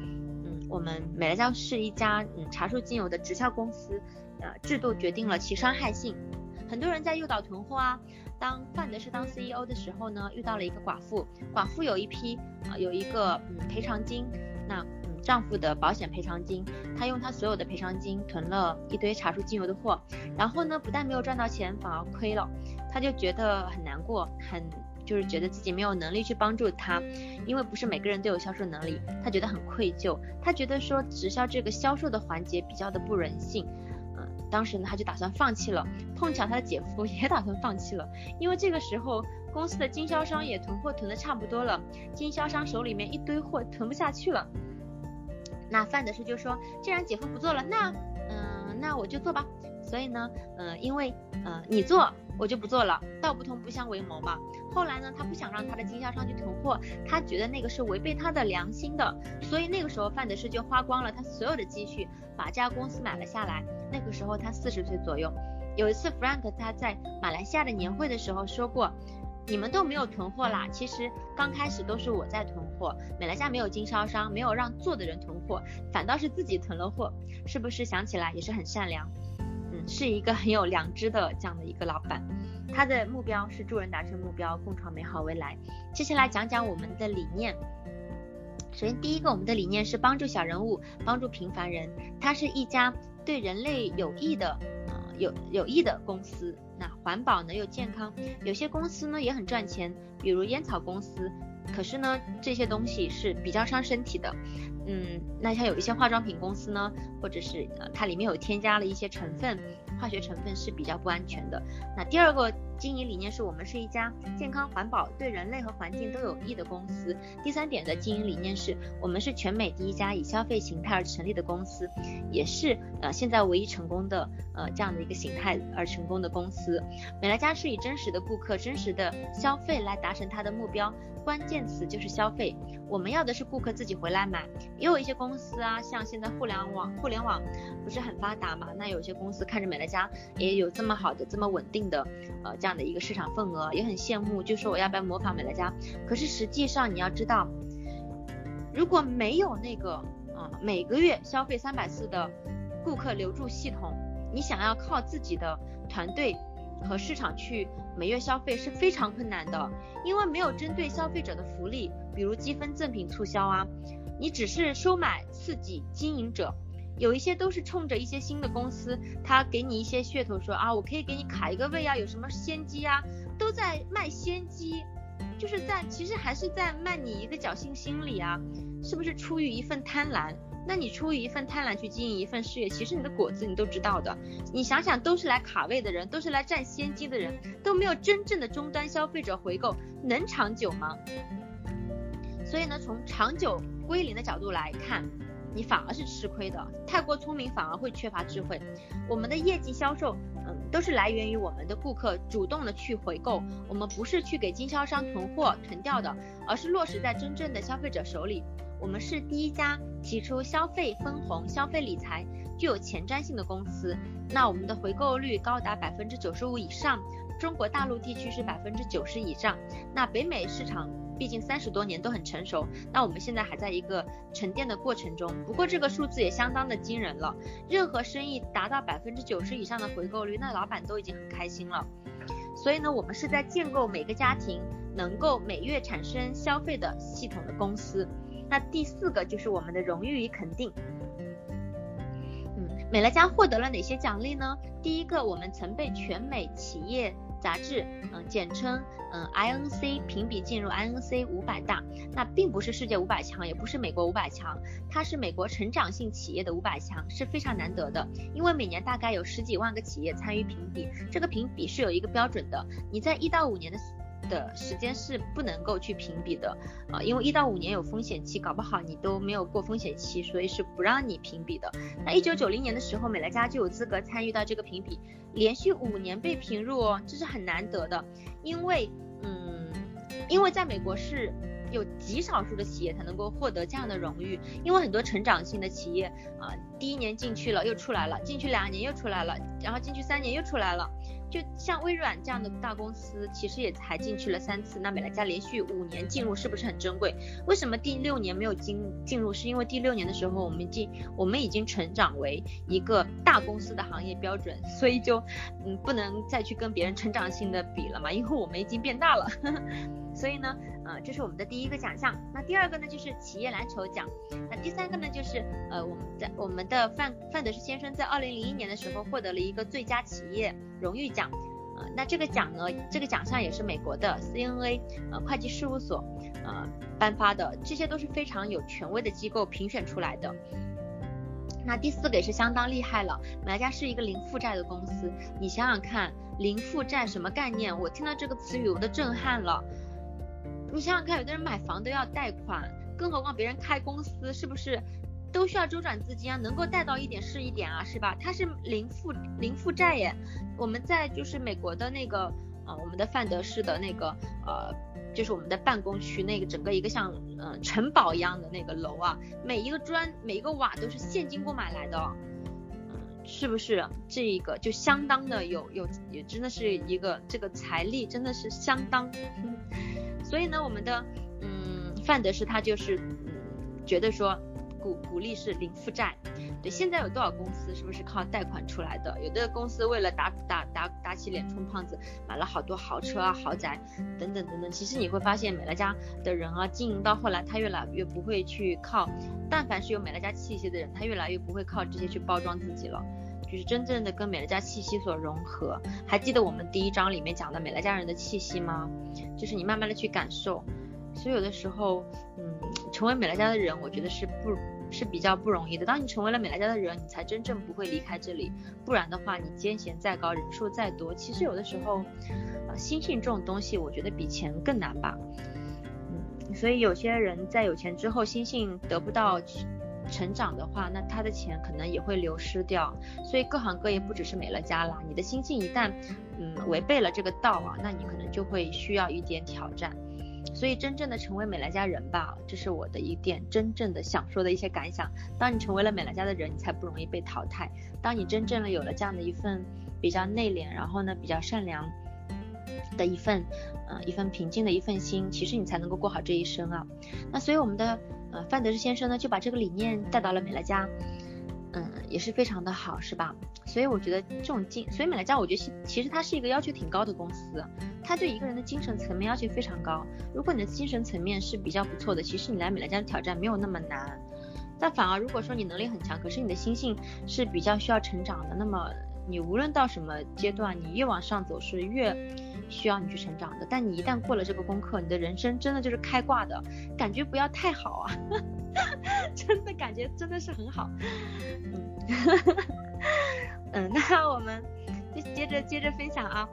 我们美乐家是一家嗯茶树精油的直销公司，呃，制度决定了其伤害性。很多人在诱导囤货啊。当范德仕当 CEO 的时候呢，遇到了一个寡妇，寡妇有一批啊、有一个嗯赔偿金，那嗯丈夫的保险赔偿金，她用她所有的赔偿金囤了一堆茶树精油的货，然后呢，不但没有赚到钱，反而亏了，她就觉得很难过，很。就是觉得自己没有能力去帮助他，因为不是每个人都有销售能力，他觉得很愧疚，他觉得说直销这个销售的环节比较的不人性，嗯，当时呢他就打算放弃了。碰巧他的姐夫 (laughs) 也打算放弃了，因为这个时候公司的经销商也囤货囤的差不多了，经销商手里面一堆货囤不下去了。那范德仕就说，既然姐夫不做了，那嗯，那我就做吧。所以呢，嗯，因为嗯你做。我就不做了，道不同不相为谋嘛。后来呢，他不想让他的经销商去囤货，他觉得那个是违背他的良心的，所以那个时候范德士就花光了他所有的积蓄，把这家公司买了下来。那个时候他四十岁左右。有一次，Frank 他在马来西亚的年会的时候说过。你们都没有囤货啦，其实刚开始都是我在囤货，美乐家没有经销商，没有让做的人囤货，反倒是自己囤了货，是不是想起来也是很善良？嗯，是一个很有良知的这样的一个老板，他的目标是助人达成目标，共创美好未来。接下来讲讲我们的理念。首先第一个，我们的理念是帮助小人物，帮助平凡人，它是一家对人类有益的。有有益的公司，那环保呢又健康，有些公司呢也很赚钱，比如烟草公司，可是呢这些东西是比较伤身体的，嗯，那像有一些化妆品公司呢，或者是呃它里面有添加了一些成分，化学成分是比较不安全的。那第二个。经营理念是我们是一家健康环保、对人类和环境都有益的公司。第三点的经营理念是我们是全美第一家以消费形态而成立的公司，也是呃现在唯一成功的呃这样的一个形态而成功的公司。美乐家是以真实的顾客、真实的消费来达成它的目标，关键词就是消费。我们要的是顾客自己回来买。也有一些公司啊，像现在互联网互联网不是很发达嘛，那有些公司看着美乐家也有这么好的、这么稳定的呃这样。这样的一个市场份额也很羡慕，就说我要不要模仿美乐家？可是实际上你要知道，如果没有那个啊、每个月消费三百次的顾客留住系统，你想要靠自己的团队和市场去每月消费是非常困难的，因为没有针对消费者的福利，比如积分赠品促销啊，你只是收买刺激经营者。有一些都是冲着一些新的公司，他给你一些噱头说，说啊，我可以给你卡一个位啊，有什么先机啊，都在卖先机，就是在其实还是在卖你一个侥幸心理啊，是不是出于一份贪婪？那你出于一份贪婪去经营一份事业，其实你的果子你都知道的。你想想，都是来卡位的人，都是来占先机的人，都没有真正的终端消费者回购，能长久吗？所以呢，从长久归零的角度来看。你反而是吃亏的，太过聪明反而会缺乏智慧。我们的业绩销售，嗯，都是来源于我们的顾客主动的去回购，我们不是去给经销商囤货囤掉的，而是落实在真正的消费者手里。我们是第一家提出消费分红、消费理财具有前瞻性的公司。那我们的回购率高达百分之九十五以上，中国大陆地区是百分之九十以上，那北美市场。毕竟三十多年都很成熟，那我们现在还在一个沉淀的过程中。不过这个数字也相当的惊人了。任何生意达到百分之九十以上的回购率，那老板都已经很开心了。所以呢，我们是在建构每个家庭能够每月产生消费的系统的公司。那第四个就是我们的荣誉与肯定。嗯，美乐家获得了哪些奖励呢？第一个，我们曾被全美企业杂志，嗯，简称嗯 INC 评比进入 INC 五百大，那并不是世界五百强，也不是美国五百强，它是美国成长性企业的五百强，是非常难得的。因为每年大概有十几万个企业参与评比，这个评比是有一个标准的，你在一到五年的。的时间是不能够去评比的啊，因为一到五年有风险期，搞不好你都没有过风险期，所以是不让你评比的。那一九九零年的时候，美乐家就有资格参与到这个评比，连续五年被评入哦，这是很难得的，因为嗯，因为在美国是有极少数的企业才能够获得这样的荣誉，因为很多成长性的企业啊，第一年进去了又出来了，进去两年又出来了，然后进去三年又出来了。就像微软这样的大公司，其实也才进去了三次。那美乐家连续五年进入，是不是很珍贵？为什么第六年没有进进入？是因为第六年的时候，我们进，我们已经成长为一个大公司的行业标准，所以就嗯不能再去跟别人成长性的比了嘛，因为我们已经变大了。(laughs) 所以呢，呃，这是我们的第一个奖项。那第二个呢，就是企业蓝筹奖。那第三个呢，就是呃，我们在我们的范范德士先生在二零零一年的时候获得了一个最佳企业荣誉奖。呃，那这个奖呢，这个奖项也是美国的 CNA 呃会计事务所呃颁发的，这些都是非常有权威的机构评选出来的。那第四个也是相当厉害了，美乐家是一个零负债的公司。你想想看，零负债什么概念？我听到这个词语我都震撼了。你想想看，有的人买房都要贷款，更何况别人开公司，是不是都需要周转资金啊，能够贷到一点是一点啊，是吧？它是零负零负债耶。我们在就是美国的那个呃，我们的范德士的那个呃，就是我们的办公区那个整个一个像呃城堡一样的那个楼啊，每一个砖每一个瓦都是现金购买来的，嗯，是不是？这一个就相当的有有也真的是一个这个财力真的是相当，所以呢，我们的嗯范德士他就是嗯觉得说。鼓鼓励是零负债，对，现在有多少公司是不是靠贷款出来的？有的公司为了打打打打起脸充胖子，买了好多豪车啊、豪宅等等等等。其实你会发现，美乐家的人啊，经营到后来，他越来越不会去靠，但凡是有美乐家气息的人，他越来越不会靠这些去包装自己了，就是真正的跟美乐家气息所融合。还记得我们第一章里面讲的美乐家人的气息吗？就是你慢慢的去感受。所以有的时候，嗯，成为美乐家的人，我觉得是不，是比较不容易的。当你成为了美乐家的人，你才真正不会离开这里。不然的话，你艰险再高，人数再多，其实有的时候，呃，心性这种东西，我觉得比钱更难吧。嗯，所以有些人在有钱之后，心性得不到成长的话，那他的钱可能也会流失掉。所以各行各业不只是美乐家啦，你的心性一旦，嗯，违背了这个道啊，那你可能就会需要一点挑战。所以真正的成为美乐家人吧，这是我的一点真正的想说的一些感想。当你成为了美乐家的人，你才不容易被淘汰。当你真正的有了这样的一份比较内敛，然后呢比较善良的一份，呃一份平静的一份心，其实你才能够过好这一生啊。那所以我们的呃范德士先生呢就把这个理念带到了美乐家。嗯，也是非常的好，是吧？所以我觉得这种精，所以美乐家，我觉得其实它是一个要求挺高的公司，它对一个人的精神层面要求非常高。如果你的精神层面是比较不错的，其实你来美乐家的挑战没有那么难。但反而如果说你能力很强，可是你的心性是比较需要成长的，那么你无论到什么阶段，你越往上走是越需要你去成长的。但你一旦过了这个功课，你的人生真的就是开挂的感觉，不要太好啊。(laughs) 真的感觉真的是很好，嗯，(laughs) 嗯，那我们就接着接着分享啊，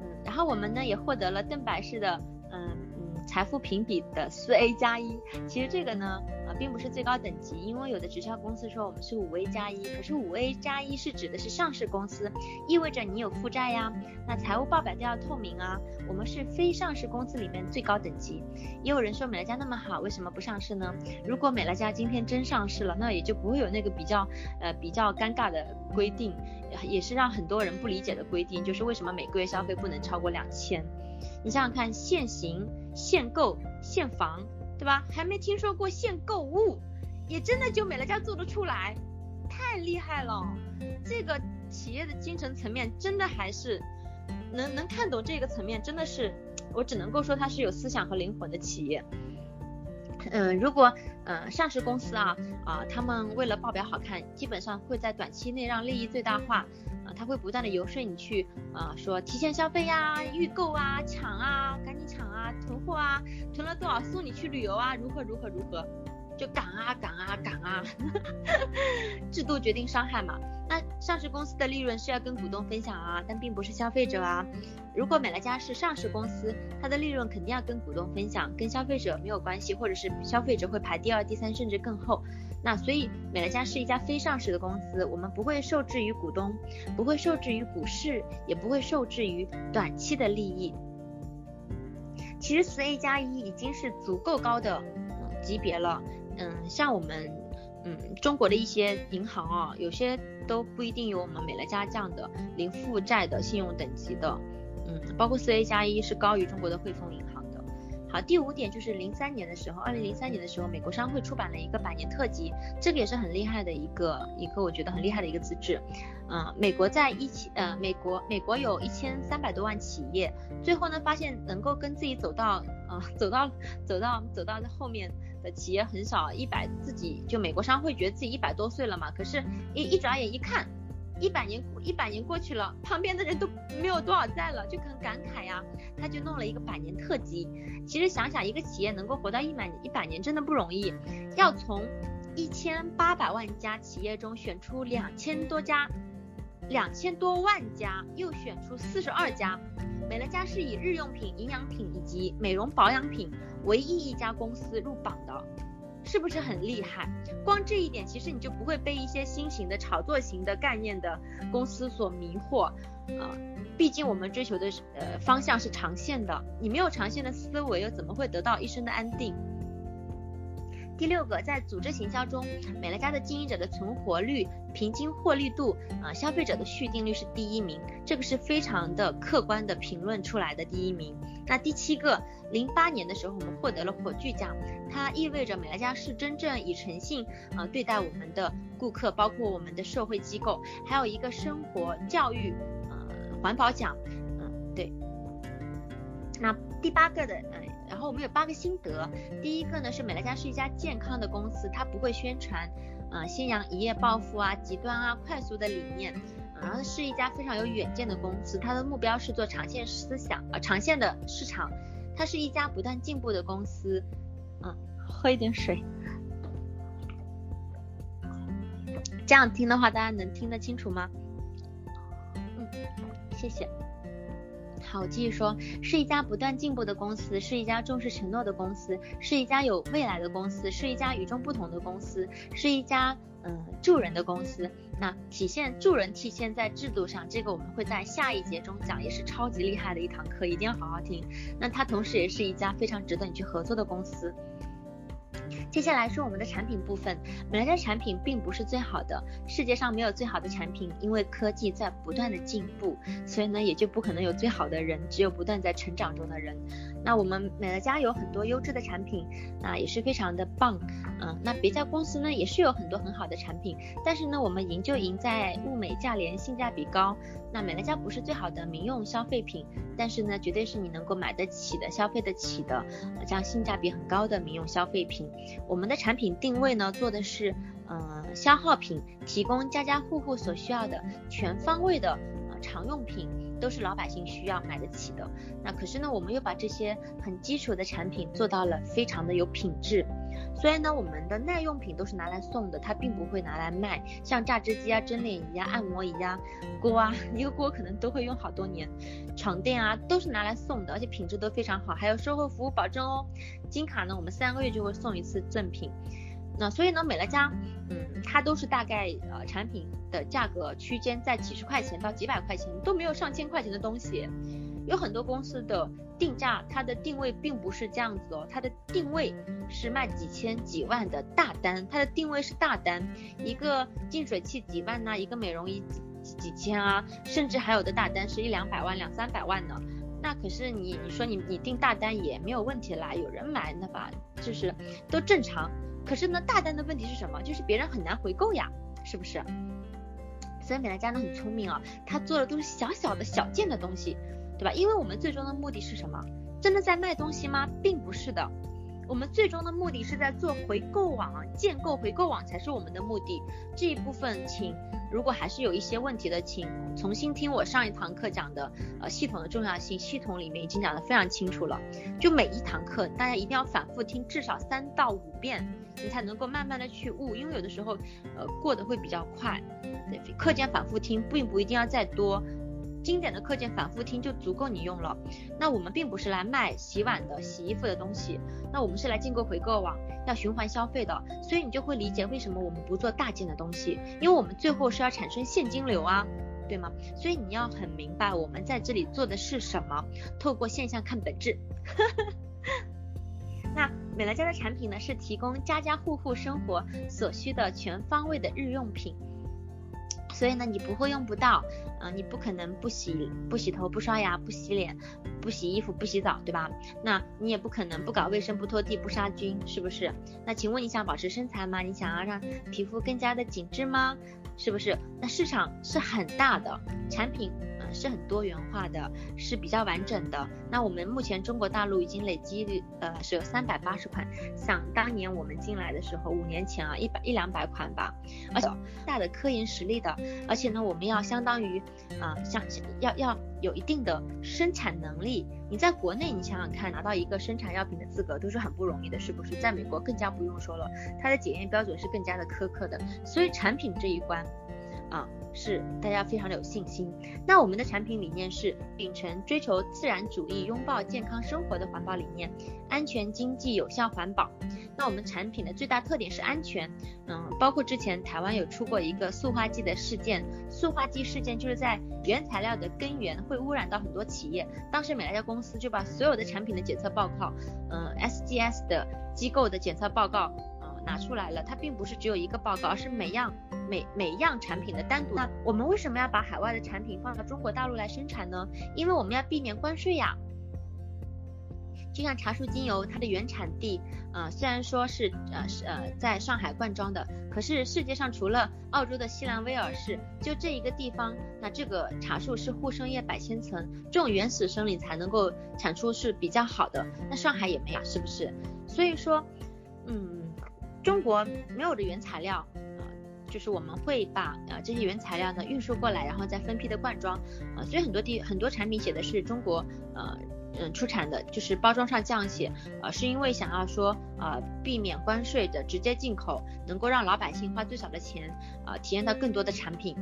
嗯，然后我们呢也获得了邓白氏的，嗯嗯，财富评比的四 A 加一，其实这个呢。并不是最高等级，因为有的直销公司说我们是五 A 加一，可是五 A 加一是指的是上市公司，意味着你有负债呀，那财务报表都要透明啊。我们是非上市公司里面最高等级。也有人说美乐家那么好，为什么不上市呢？如果美乐家今天真上市了，那也就不会有那个比较呃比较尴尬的规定，也是让很多人不理解的规定，就是为什么每个月消费不能超过两千？你想想看，限行、限购、限房。对吧？还没听说过限购物，也真的就美乐家做得出来，太厉害了！这个企业的精神层面真的还是能能看懂这个层面，真的是我只能够说它是有思想和灵魂的企业。嗯，如果、呃、上市公司啊啊，他们为了报表好看，基本上会在短期内让利益最大化。啊，他会不断的游说你去啊，说提前消费呀、预购啊、抢啊、赶紧抢啊、囤货啊，囤了多少送你去旅游啊，如何如何如何，就赶啊赶啊赶啊，(laughs) 制度决定伤害嘛。那上市公司的利润是要跟股东分享啊，但并不是消费者啊。如果美乐家是上市公司，它的利润肯定要跟股东分享，跟消费者没有关系，或者是消费者会排第二、第三，甚至更后。那所以美乐家是一家非上市的公司，我们不会受制于股东，不会受制于股市，也不会受制于短期的利益。其实四 A 加一已经是足够高的级别了，嗯，像我们嗯中国的一些银行啊，有些都不一定有我们美乐家这样的零负债的信用等级的，嗯，包括四 A 加一是高于中国的汇丰银行。好，第五点就是零三年的时候，二零零三年的时候，美国商会出版了一个百年特辑，这个也是很厉害的一个一个，我觉得很厉害的一个资质。嗯，美国在一千呃，美国美国有一千三百多万企业，最后呢发现能够跟自己走到呃走到走到走到后面的企业很少，一百自己就美国商会觉得自己一百多岁了嘛，可是一一转眼一看。一百年一百年过去了，旁边的人都没有多少在了，就很感慨呀。他就弄了一个百年特辑。其实想想，一个企业能够活到一百一百年真的不容易，要从一千八百万家企业中选出两千多家，两千多万家，又选出四十二家。美乐家是以日用品、营养品以及美容保养品唯一一家公司入榜的。是不是很厉害？光这一点，其实你就不会被一些新型的炒作型的概念的公司所迷惑啊。毕竟我们追求的是呃方向是长线的，你没有长线的思维，又怎么会得到一生的安定？第六个，在组织行销中，美乐家的经营者的存活率、平均获利度，啊、消费者的续订率是第一名，这个是非常的客观的评论出来的第一名。那第七个，零八年的时候我们获得了火炬奖，它意味着美乐家是真正以诚信啊、对待我们的顾客，包括我们的社会机构，还有一个生活教育，呃，环保奖，嗯、对。那第八个的，呃然后我们有八个心得，第一个呢是美乐家是一家健康的公司，它不会宣传，呃，宣扬一夜暴富啊、极端啊、快速的理念，然后是一家非常有远见的公司，它的目标是做长线思想，呃，长线的市场，它是一家不断进步的公司，嗯，喝一点水，这样听的话大家能听得清楚吗？嗯，谢谢。好，我继续说，是一家不断进步的公司，是一家重视承诺的公司，是一家有未来的公司，是一家与众不同的公司，是一家嗯助人的公司。那体现助人体现在制度上，这个我们会在下一节中讲，也是超级厉害的一堂课，一定要好好听。那它同时也是一家非常值得你去合作的公司。接下来是我们的产品部分，本来家产品并不是最好的，世界上没有最好的产品，因为科技在不断的进步，所以呢也就不可能有最好的人，只有不断在成长中的人。那我们美乐家有很多优质的产品，那也是非常的棒，嗯，那别家公司呢也是有很多很好的产品，但是呢我们赢就赢在物美价廉，性价比高。那美乐家不是最好的民用消费品，但是呢绝对是你能够买得起的、消费得起的，这样性价比很高的民用消费品。我们的产品定位呢，做的是，呃，消耗品，提供家家户户所需要的全方位的，常用品，都是老百姓需要买得起的。那可是呢，我们又把这些很基础的产品做到了非常的有品质。所以呢，我们的耐用品都是拿来送的，它并不会拿来卖。像榨汁机啊、蒸脸仪啊、按摩仪啊、锅啊，一个锅可能都会用好多年。床垫啊，都是拿来送的，而且品质都非常好，还有售后服务保证哦。金卡呢，我们三个月就会送一次赠品。那所以呢，美乐家，嗯，它都是大概呃产品的价格区间在几十块钱到几百块钱，都没有上千块钱的东西。有很多公司的定价，它的定位并不是这样子哦，它的定位是卖几千几万的大单，它的定位是大单，一个净水器几万呐、一个美容仪几几千啊，甚至还有的大单是一两百万、两三百万呢。那可是你你说你你订大单也没有问题啦，有人买那吧，就是都正常。可是呢，大单的问题是什么？就是别人很难回购呀，是不是？所以美乐家呢很聪明啊、他做的都是小小的小件的东西。对吧？因为我们最终的目的是什么？真的在卖东西吗？并不是的，我们最终的目的是在做回购网，建构回购网才是我们的目的。这一部分，请如果还是有一些问题的，请重新听我上一堂课讲的，呃，系统的重要性，系统里面已经讲得非常清楚了。就每一堂课，大家一定要反复听至少三到五遍，你才能够慢慢的去悟。因为有的时候，呃，过得会比较快。对，课间反复听，并不一定要再多。经典的课件反复听就足够你用了。那我们并不是来卖洗碗的、洗衣服的东西，那我们是来建构回购网，要循环消费的。所以你就会理解为什么我们不做大件的东西，因为我们最后是要产生现金流啊，对吗？所以你要很明白我们在这里做的是什么，透过现象看本质。(laughs) 那美乐家的产品呢，是提供家家户户生活所需的全方位的日用品。所以呢，你不会用不到，嗯、你不可能不洗不洗头不刷牙不洗脸不洗衣服不洗澡，对吧？那你也不可能不搞卫生不拖地不杀菌，是不是？那请问你想保持身材吗？你想要让皮肤更加的紧致吗？是不是？那市场是很大的，产品。是很多元化的，是比较完整的。那我们目前中国大陆已经累积呃是有三百八十款，想当年我们进来的时候，五年前啊一百一两百款吧，而且大的科研实力的，而且呢我们要相当于啊像要要有一定的生产能力。你在国内你想想看，拿到一个生产药品的资格都是很不容易的，是不是？在美国更加不用说了，它的检验标准是更加的苛刻的，所以产品这一关啊。是大家非常的有信心。那我们的产品理念是秉承追求自然主义、拥抱健康生活的环保理念，安全、经济、有效、环保。那我们产品的最大特点是安全，嗯，包括之前台湾有出过一个塑化剂的事件，塑化剂事件就是在原材料的根源会污染到很多企业，当时美莱家公司就把所有的产品的检测报告，嗯，SGS 的机构的检测报告，拿出来了，它并不是只有一个报告，而是每样每每样产品的单独。那我们为什么要把海外的产品放到中国大陆来生产呢？因为我们要避免关税呀。就像茶树精油，它的原产地，呃，虽然说是呃是呃在上海灌装的，可是世界上除了澳洲的西兰威尔士，就这一个地方，那这个茶树是护生液百千层，这种原始森林才能够产出是比较好的。那上海也没有，是不是？所以说，嗯，中国没有的原材料，呃，就是我们会把呃这些原材料呢运输过来，然后再分批的灌装，呃，所以很多地很多产品写的是中国，呃。嗯，出产的就是包装上这样写，呃，是因为想要说，呃，避免关税的直接进口，能够让老百姓花最少的钱，呃，体验到更多的产品，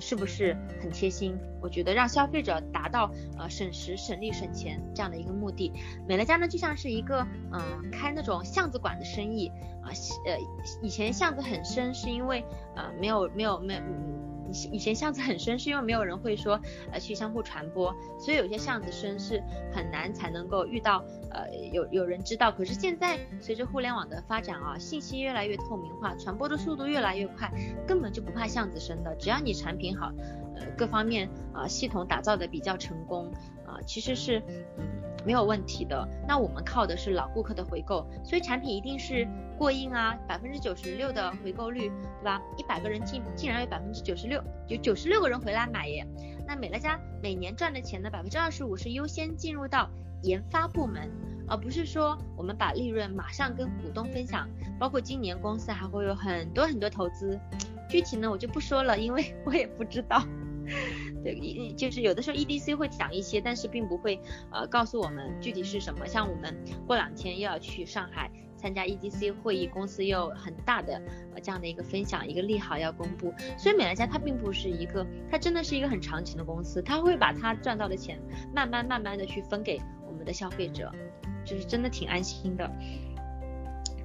是不是很贴心？我觉得让消费者达到呃省时、省力、省钱这样的一个目的。美乐家呢，就像是一个嗯、开那种巷子馆的生意，啊、呃，以前巷子很深，是因为呃没有没有没有。嗯以前巷子很深，是因为没有人会说，呃，去相互传播，所以有些巷子深是很难才能够遇到，呃，有有人知道。可是现在随着互联网的发展啊，信息越来越透明化，传播的速度越来越快，根本就不怕巷子深的，只要你产品好，呃，各方面啊，系统打造的比较成功啊，其实是，嗯。没有问题的，那我们靠的是老顾客的回购，所以产品一定是过硬啊，百分之九十六的回购率，对吧？一百个人竟竟然有百分之九十六，有九十六个人回来买耶。那美乐家每年赚的钱呢，百分之二十五是优先进入到研发部门，而不是说我们把利润马上跟股东分享。包括今年公司还会有很多很多投资，具体呢我就不说了，因为 (laughs) 我也不知道。对，一就是有的时候 EDC 会讲一些，但是并不会呃告诉我们具体是什么。像我们过两天又要去上海参加 EDC 会议，公司又很大的呃这样的一个分享，一个利好要公布。所以美乐家它并不是一个，它真的是一个很长情的公司，它会把它赚到的钱慢慢慢慢的去分给我们的消费者，就是真的挺安心的。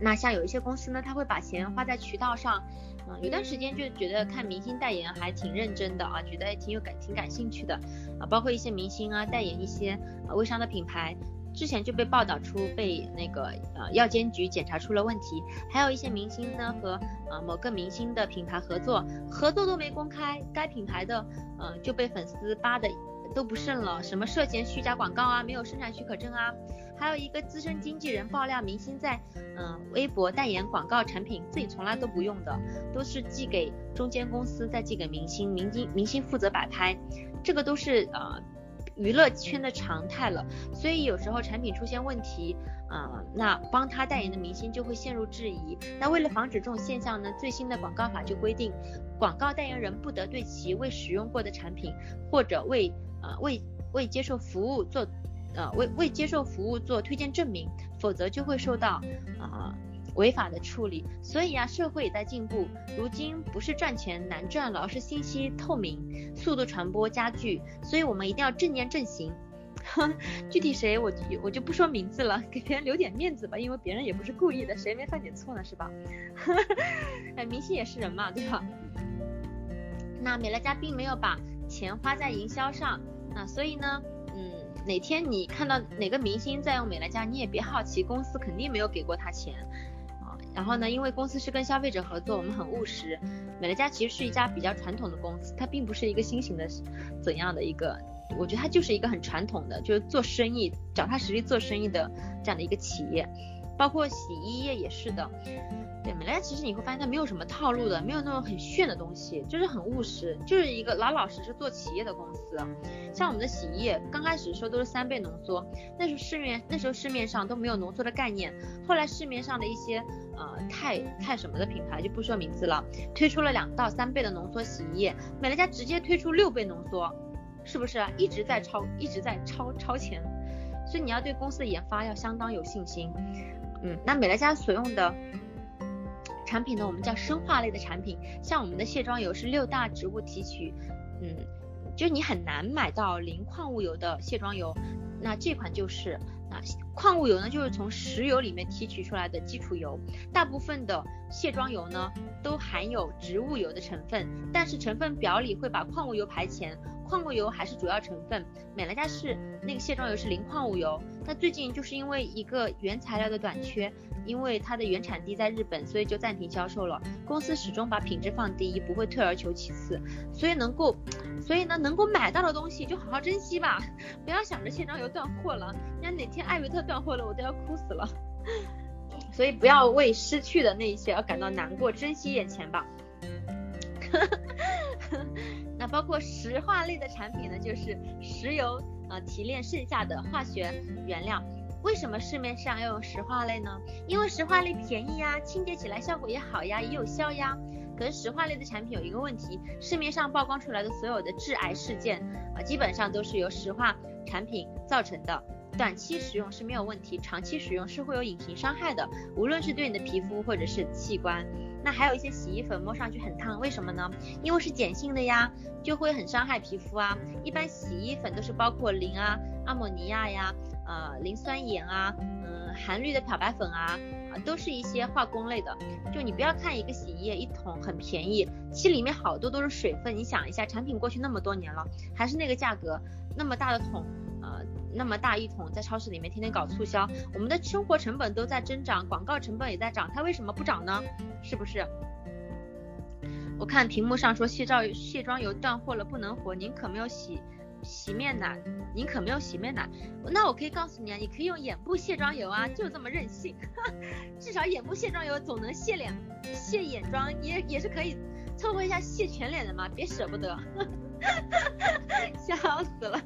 那像有一些公司呢，他会把钱花在渠道上。嗯，有段时间就觉得看明星代言还挺认真的啊，觉得挺有感挺感兴趣的啊，包括一些明星啊代言一些啊微商的品牌，之前就被报道出被那个呃药监局检查出了问题，还有一些明星呢和呃某个明星的品牌合作，合作都没公开，该品牌的呃就被粉丝扒的都不剩了，什么涉嫌虚假广告啊，没有生产许可证啊。还有一个资深经纪人爆料，明星在嗯微博代言广告产品，自己从来都不用的，都是寄给中间公司，再寄给明星，明星明星负责摆拍，这个都是呃娱乐圈的常态了。所以有时候产品出现问题，啊、那帮他代言的明星就会陷入质疑。那为了防止这种现象呢，最新的广告法就规定，广告代言人不得对其未使用过的产品或者未呃未未接受服务做。呃，未未接受服务做推荐证明，否则就会受到啊、违法的处理。所以啊，社会也在进步，如今不是赚钱难赚了，而是信息透明，速度传播加剧。所以我们一定要正念正行。(laughs) 具体谁我我就不说名字了，给别人留点面子吧，因为别人也不是故意的，谁没犯点错呢，是吧？(laughs) 哎，明星也是人嘛，对吧？那美乐家并没有把钱花在营销上，那所以呢，哪天你看到哪个明星在用美乐家，你也别好奇，公司肯定没有给过他钱啊。然后呢，因为公司是跟消费者合作，我们很务实。美乐家其实是一家比较传统的公司，它并不是一个新型的怎样的一个，我觉得它就是一个很传统的，就是做生意脚踏实地做生意的这样的一个企业。包括洗衣液也是的。对，美乐家其实你会发现它没有什么套路的，没有那种很炫的东西，就是很务实，就是一个老老实实做企业的公司。像我们的洗衣液，刚开始的时候都是三倍浓缩，那时候市面那时候市面上都没有浓缩的概念，后来市面上的一些呃太太什么的品牌就不说名字了，推出了两到三倍的浓缩洗衣液，美乐家直接推出六倍浓缩，是不是一直在超一直在超超前？所以你要对公司的研发要相当有信心。嗯，那美乐家所用的。产品呢，我们叫生化类的产品，像我们的卸妆油是六大植物提取，嗯，就你很难买到零矿物油的卸妆油，那这款就是，那矿物油呢，就是从石油里面提取出来的基础油。大部分的卸妆油呢，都含有植物油的成分，但是成分表里会把矿物油排前，矿物油还是主要成分。美乐家是那个卸妆油是零矿物油，它最近就是因为一个原材料的短缺，因为它的原产地在日本，所以就暂停销售了。公司始终把品质放第一，不会退而求其次，所以能够，所以呢，能够买到的东西就好好珍惜吧，不要想着卸妆油断货了，人家哪天艾维特断货了，我都要哭死了。所以不要为失去的那一些而感到难过，珍惜眼前吧。(laughs) 包括石化类的产品呢，就是石油呃提炼剩下的化学原料。为什么市面上要用石化类呢？因为石化类便宜呀，清洁起来效果也好呀，也有效呀。可是石化类的产品有一个问题，市面上曝光出来的所有的致癌事件啊，基本上都是由石化产品造成的。短期使用是没有问题，长期使用是会有隐形伤害的，无论是对你的皮肤或者是器官。那还有一些洗衣粉摸上去很烫，为什么呢？因为是碱性的呀，就会很伤害皮肤啊。一般洗衣粉都是包括磷啊、阿莫尼亚呀。呃，磷酸盐啊，嗯，含氯的漂白粉，啊，都是一些化工类的。就你不要看一个洗衣液一桶很便宜，其实里面好多都是水分。你想一下，产品过去那么多年了，还是那个价格，那么大的桶，呃，那么大一桶，在超市里面天天搞促销，我们的生活成本都在增长，广告成本也在涨，它为什么不涨呢？是不是？我看屏幕上说卸照卸妆油断货了，不能活，您可没有洗。洗面奶，您可没有洗面奶，那我可以告诉你啊，你可以用眼部卸妆油啊，就这么任性，(laughs) 至少眼部卸妆油总能卸脸、卸眼妆，也也是可以凑合一下卸全脸的嘛，别舍不得，(laughs) 笑死了。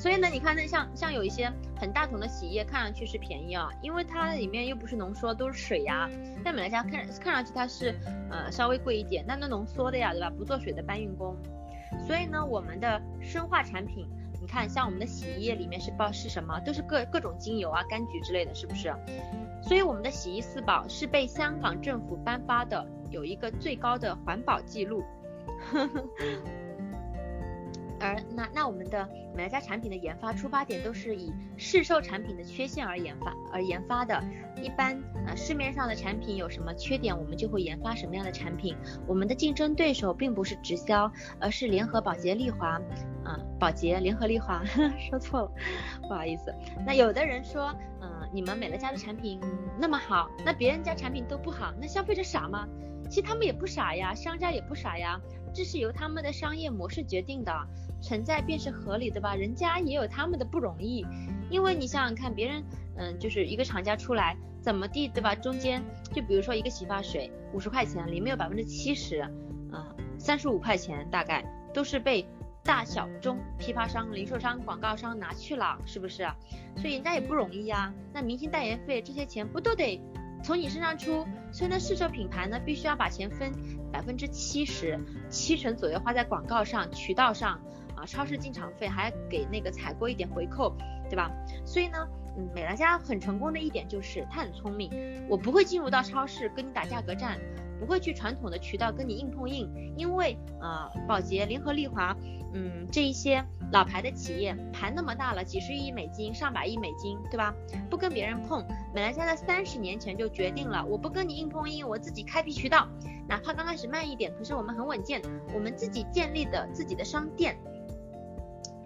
所以呢，你看那像像有一些很大桶的洗衣液，看上去是便宜啊，因为它里面又不是浓缩，都是水呀。在美乐家看看上去它是呃稍微贵一点，但那浓缩的呀，对吧？不做水的搬运工。所以呢，我们的生化产品，你看，像我们的洗衣液里面是包是什么？都是各各种精油啊、柑橘之类的，是不是？所以我们的洗衣四宝是被香港政府颁发的，有一个最高的环保记录。(laughs) 而那那我们的美乐家产品的研发出发点都是以市售产品的缺陷而研发而研发的。一般呃市面上的产品有什么缺点，我们就会研发什么样的产品。我们的竞争对手并不是直销，而是联合保洁丽华啊，保洁联合丽华，(laughs) 说错了，不好意思。那有的人说，嗯、你们美乐家的产品那么好，那别人家产品都不好，那消费者傻吗？其实他们也不傻呀，商家也不傻呀，这是由他们的商业模式决定的。存在便是合理的吧，人家也有他们的不容易，因为你想想看，别人，嗯，就是一个厂家出来怎么地，对吧？中间就比如说一个洗发水五十块钱，里面有百分之七十，嗯，三十五块钱大概都是被大小中批发商、零售商、广告商拿去了，是不是？所以人家也不容易呀。那明星代言费这些钱不都得从你身上出？所以呢，试售品牌呢，必须要把钱分百分之七十，七成左右花在广告上、渠道上。啊，超市进场费还给那个采购一点回扣，对吧？所以呢，嗯，美乐家很成功的一点就是它很聪明，我不会进入到超市跟你打价格战，不会去传统的渠道跟你硬碰硬，因为呃，宝洁、联合利华，嗯，这一些老牌的企业盘那么大了，几十亿美金、上百亿美金，对吧？不跟别人碰，美乐家在三十年前就决定了，我不跟你硬碰硬，我自己开辟渠道，哪怕刚开始慢一点，可是我们很稳健，我们自己建立的自己的商店。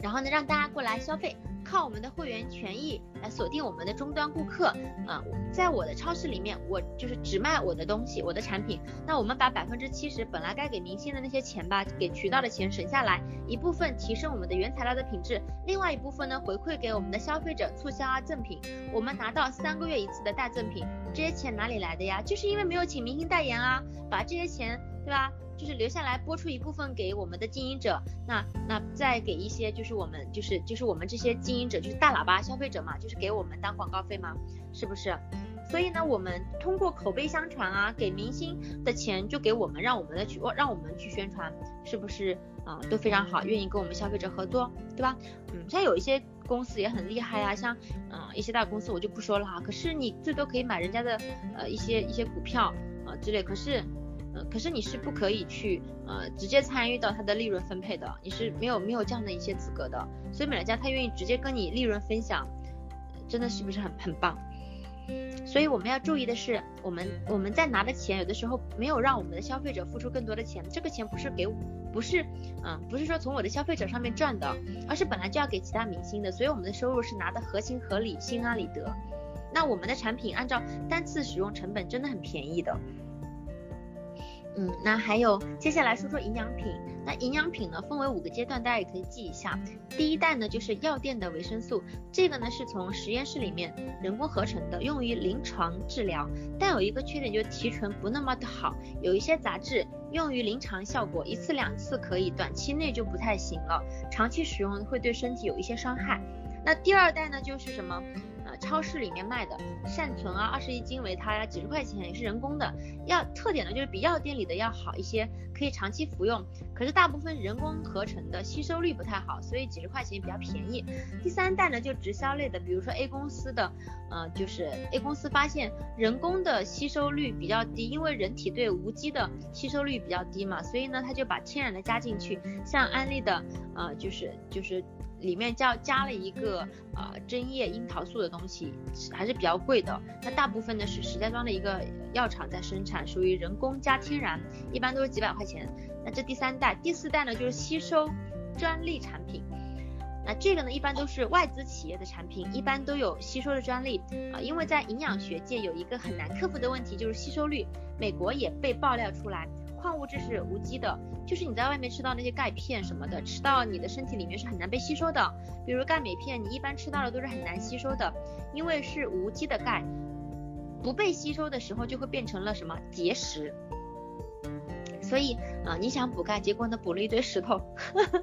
然后呢，让大家过来消费，靠我们的会员权益来锁定我们的终端顾客。啊、在我的超市里面，我就是只卖我的东西，我的产品。那我们把百分之七十本来该给明星的那些钱吧，给渠道的钱省下来，一部分提升我们的原材料的品质，另外一部分呢，回馈给我们的消费者促销啊赠品。我们拿到三个月一次的大赠品，这些钱哪里来的呀？就是因为没有请明星代言啊，把这些钱，对吧？就是留下来播出一部分给我们的经营者，那那再给一些就是我们就是就是我们这些经营者就是大喇叭消费者嘛，就是给我们当广告费嘛，是不是？所以呢，我们通过口碑相传啊，给明星的钱就给我们，让我们的去让我们去宣传，是不是啊？都非常好，愿意跟我们消费者合作，对吧？嗯，像有一些公司也很厉害啊，像嗯、一些大公司我就不说了哈，可是你最多可以买人家的呃一些一些股票啊、之类，可是。呃，可是你是不可以去呃直接参与到它的利润分配的，你是没有没有这样的一些资格的。所以美乐家他愿意直接跟你利润分享，真的是不是很很棒？所以我们要注意的是，我们我们在拿的钱，有的时候没有让我们的消费者付出更多的钱，这个钱不是给，不是，嗯，不是说从我的消费者上面赚的，而是本来就要给其他明星的，所以我们的收入是拿的合情合理、心安理得。那我们的产品按照单次使用成本真的很便宜的。嗯，那还有接下来说说营养品。那营养品呢，分为五个阶段，大家也可以记一下。第一代呢就是药店的维生素，这个呢是从实验室里面人工合成的，用于临床治疗。但有一个缺点就是提纯不那么的好，有一些杂质用于临床效果，一次两次可以，短期内就不太行了，长期使用会对身体有一些伤害。那第二代呢就是什么？呃超市里面卖的善存啊，二十一斤维他呀，几十块钱也是人工的，要特点呢就是比药店里的要好一些，可以长期服用。可是大部分人工合成的吸收率不太好，所以几十块钱比较便宜。第三代呢就直销类的，比如说 A 公司的，呃，就是 A 公司发现人工的吸收率比较低，因为人体对无机的吸收率比较低嘛，所以呢他就把天然的加进去，像安利的，呃，就是就是。里面叫加了一个呃针叶樱桃素的东西，还是比较贵的。那大部分呢是石家庄的一个药厂在生产，属于人工加天然，一般都是几百块钱。那这第三代、第四代呢就是吸收专利产品。那这个呢一般都是外资企业的产品，一般都有吸收的专利啊、因为在营养学界有一个很难克服的问题，就是吸收率，美国也被爆料出来。矿物质是无机的，就是你在外面吃到那些钙片什么的，吃到你的身体里面是很难被吸收的。比如钙镁片，你一般吃到的都是很难吸收的，因为是无机的钙，不被吸收的时候就会变成了什么结石。所以啊、你想补钙，结果呢补了一堆石头，呵 (laughs) 呵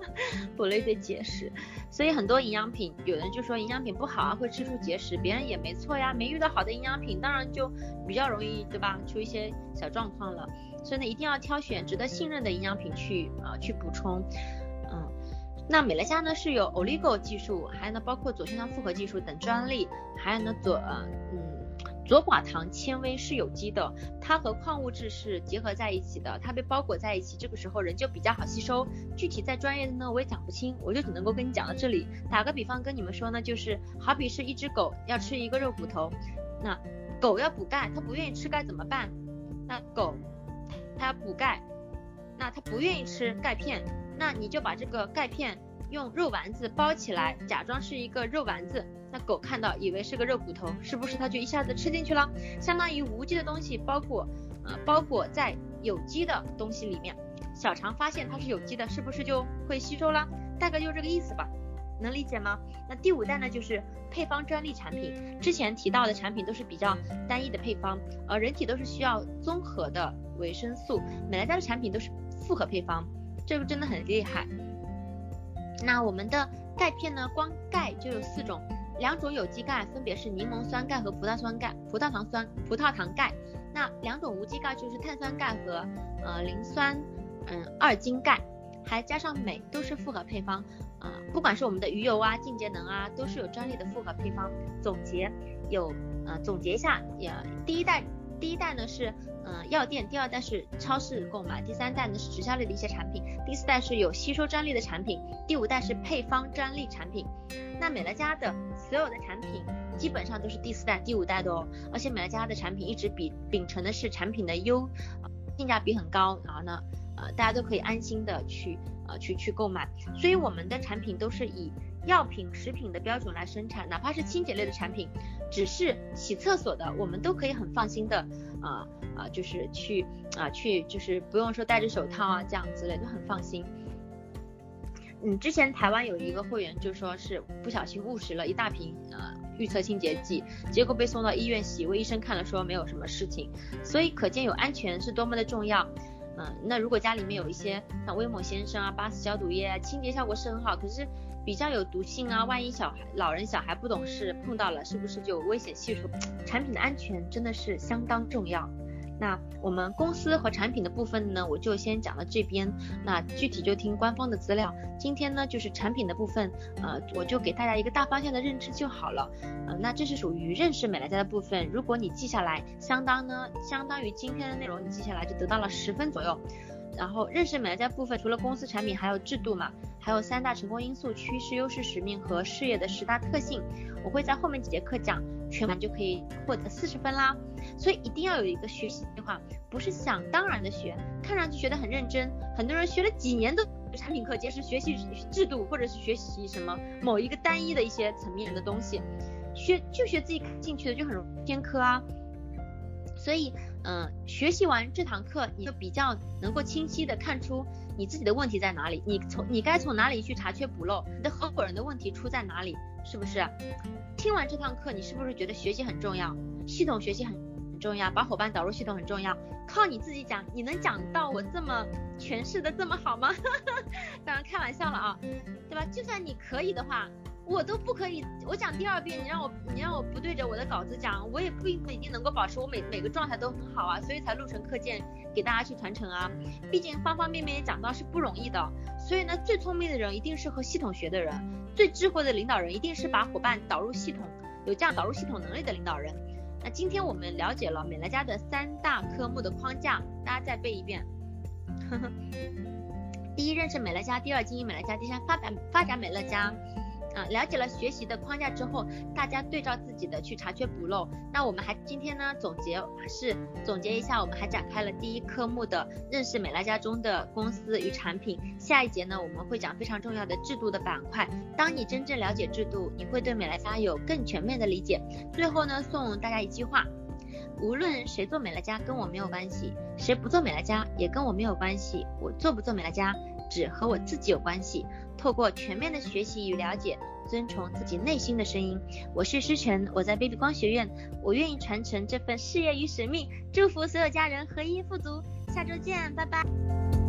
补了一堆结石。所以很多营养品，有人就说营养品不好啊，会吃出结石，别人也没错呀，没遇到好的营养品，当然就比较容易，对吧？出一些小状况了。所以呢，一定要挑选值得信任的营养品去啊、去补充。嗯，那美乐家呢是有 Oligo 技术，还有呢包括左旋糖复合技术等专利，还有呢左呃嗯。左寡糖纤维是有机的，它和矿物质是结合在一起的，它被包裹在一起，这个时候人就比较好吸收。具体再专业的呢，我也讲不清，我就只能够跟你讲到这里。打个比方跟你们说呢，就是好比是一只狗要吃一个肉骨头，那狗要补钙，它不愿意吃钙怎么办？那狗它要补钙，那它不愿意吃钙片，那你就把这个钙片用肉丸子包起来，假装是一个肉丸子。那狗看到以为是个肉骨头，是不是它就一下子吃进去了？相当于无机的东西包裹，呃，包裹在有机的东西里面，小肠发现它是有机的，是不是就会吸收了？大概就是这个意思吧，能理解吗？那第五代呢，就是配方专利产品。之前提到的产品都是比较单一的配方，而人体都是需要综合的维生素，美乐家的产品都是复合配方，这个真的很厉害。那我们的钙片呢，光钙就有四种。两种有机钙分别是柠檬酸钙和葡萄酸钙、葡萄糖酸、葡萄糖钙。那两种无机钙就是碳酸钙和呃磷酸嗯二氢钙，还加上镁，都是复合配方。啊、不管是我们的鱼油啊、净节能啊，都是有专利的复合配方。总结有呃总结一下，也第一代第一代呢是。嗯，药店，第二代是超市购买，第三代呢是直销类的一些产品，第四代是有吸收专利的产品，第五代是配方专利产品。那美乐家的所有的产品基本上都是第四代、第五代的哦，而且美乐家的产品一直比秉承的是产品的优，性价比很高，然后呢，呃，大家都可以安心的去呃去去购买，所以我们的产品都是以。药品、食品的标准来生产，哪怕是清洁类的产品，只是洗厕所的，我们都可以很放心的，啊、啊，就是去啊去，就是不用说戴着手套啊这样之类，都很放心。嗯，之前台湾有一个会员就说是不小心误食了一大瓶呃预测清洁剂，结果被送到医院洗胃，医生看了说没有什么事情，所以可见有安全是多么的重要。嗯，那如果家里面有一些像威猛先生啊、八四消毒液啊，清洁效果是很好，可是。比较有毒性啊，万一小孩、老人、小孩不懂事碰到了，是不是就危险系数？产品的安全真的是相当重要。那我们公司和产品的部分呢，我就先讲到这边。那具体就听官方的资料。今天呢，就是产品的部分，呃，我就给大家一个大方向的认知就好了。呃，那这是属于认识美乐家的部分。如果你记下来，相当呢，相当于今天的内容你记下来就得到了十分左右。然后认识美乐家部分，除了公司产品，还有制度嘛，还有三大成功因素、趋势、优势、使命和事业的十大特性。我会在后面几节课讲，全完就可以获得四十分啦。所以一定要有一个学习计划，不是想当然的学，看上去学得很认真，很多人学了几年都产品课，结识学习制度或者是学习什么某一个单一的一些层面的东西，学就学自己感兴趣的，就很容易偏科啊。所以，嗯、学习完这堂课，你就比较能够清晰的看出你自己的问题在哪里，你从你该从哪里去查缺补漏，你的合伙人的问题出在哪里，是不是？听完这堂课，你是不是觉得学习很重要，系统学习很很重要，把伙伴导入系统很重要？靠你自己讲，你能讲到我这么诠释的这么好吗？(laughs) 当然开玩笑了啊，对吧？就算你可以的话。我都不可以，我讲第二遍，你让我你让我不对着我的稿子讲，我也不一定能够保持我每每个状态都很好啊，所以才录成课件给大家去传承啊。毕竟方方面面也讲到是不容易的，所以呢，最聪明的人一定是和系统学的人，最智慧的领导人一定是把伙伴导入系统，有这样导入系统能力的领导人。那今天我们了解了美乐家的三大科目的框架，大家再背一遍。(laughs) 第一，认识美乐家；第二，经营美乐家；第三，发展发展美乐家。啊，了解了学习的框架之后，大家对照自己的去查缺补漏。那我们还今天呢总结是总结一下，我们还展开了第一科目的认识美莱家中的公司与产品。下一节呢我们会讲非常重要的制度的板块。当你真正了解制度，你会对美莱家有更全面的理解。最后呢送大家一句话：无论谁做美乐家跟我没有关系，谁不做美乐家也跟我没有关系。我做不做美乐家只和我自己有关系。透过全面的学习与了解，遵从自己内心的声音。我是诗晨，我在 Baby 光学院，我愿意传承这份事业与使命，祝福所有家人合一富足。下周见，拜拜。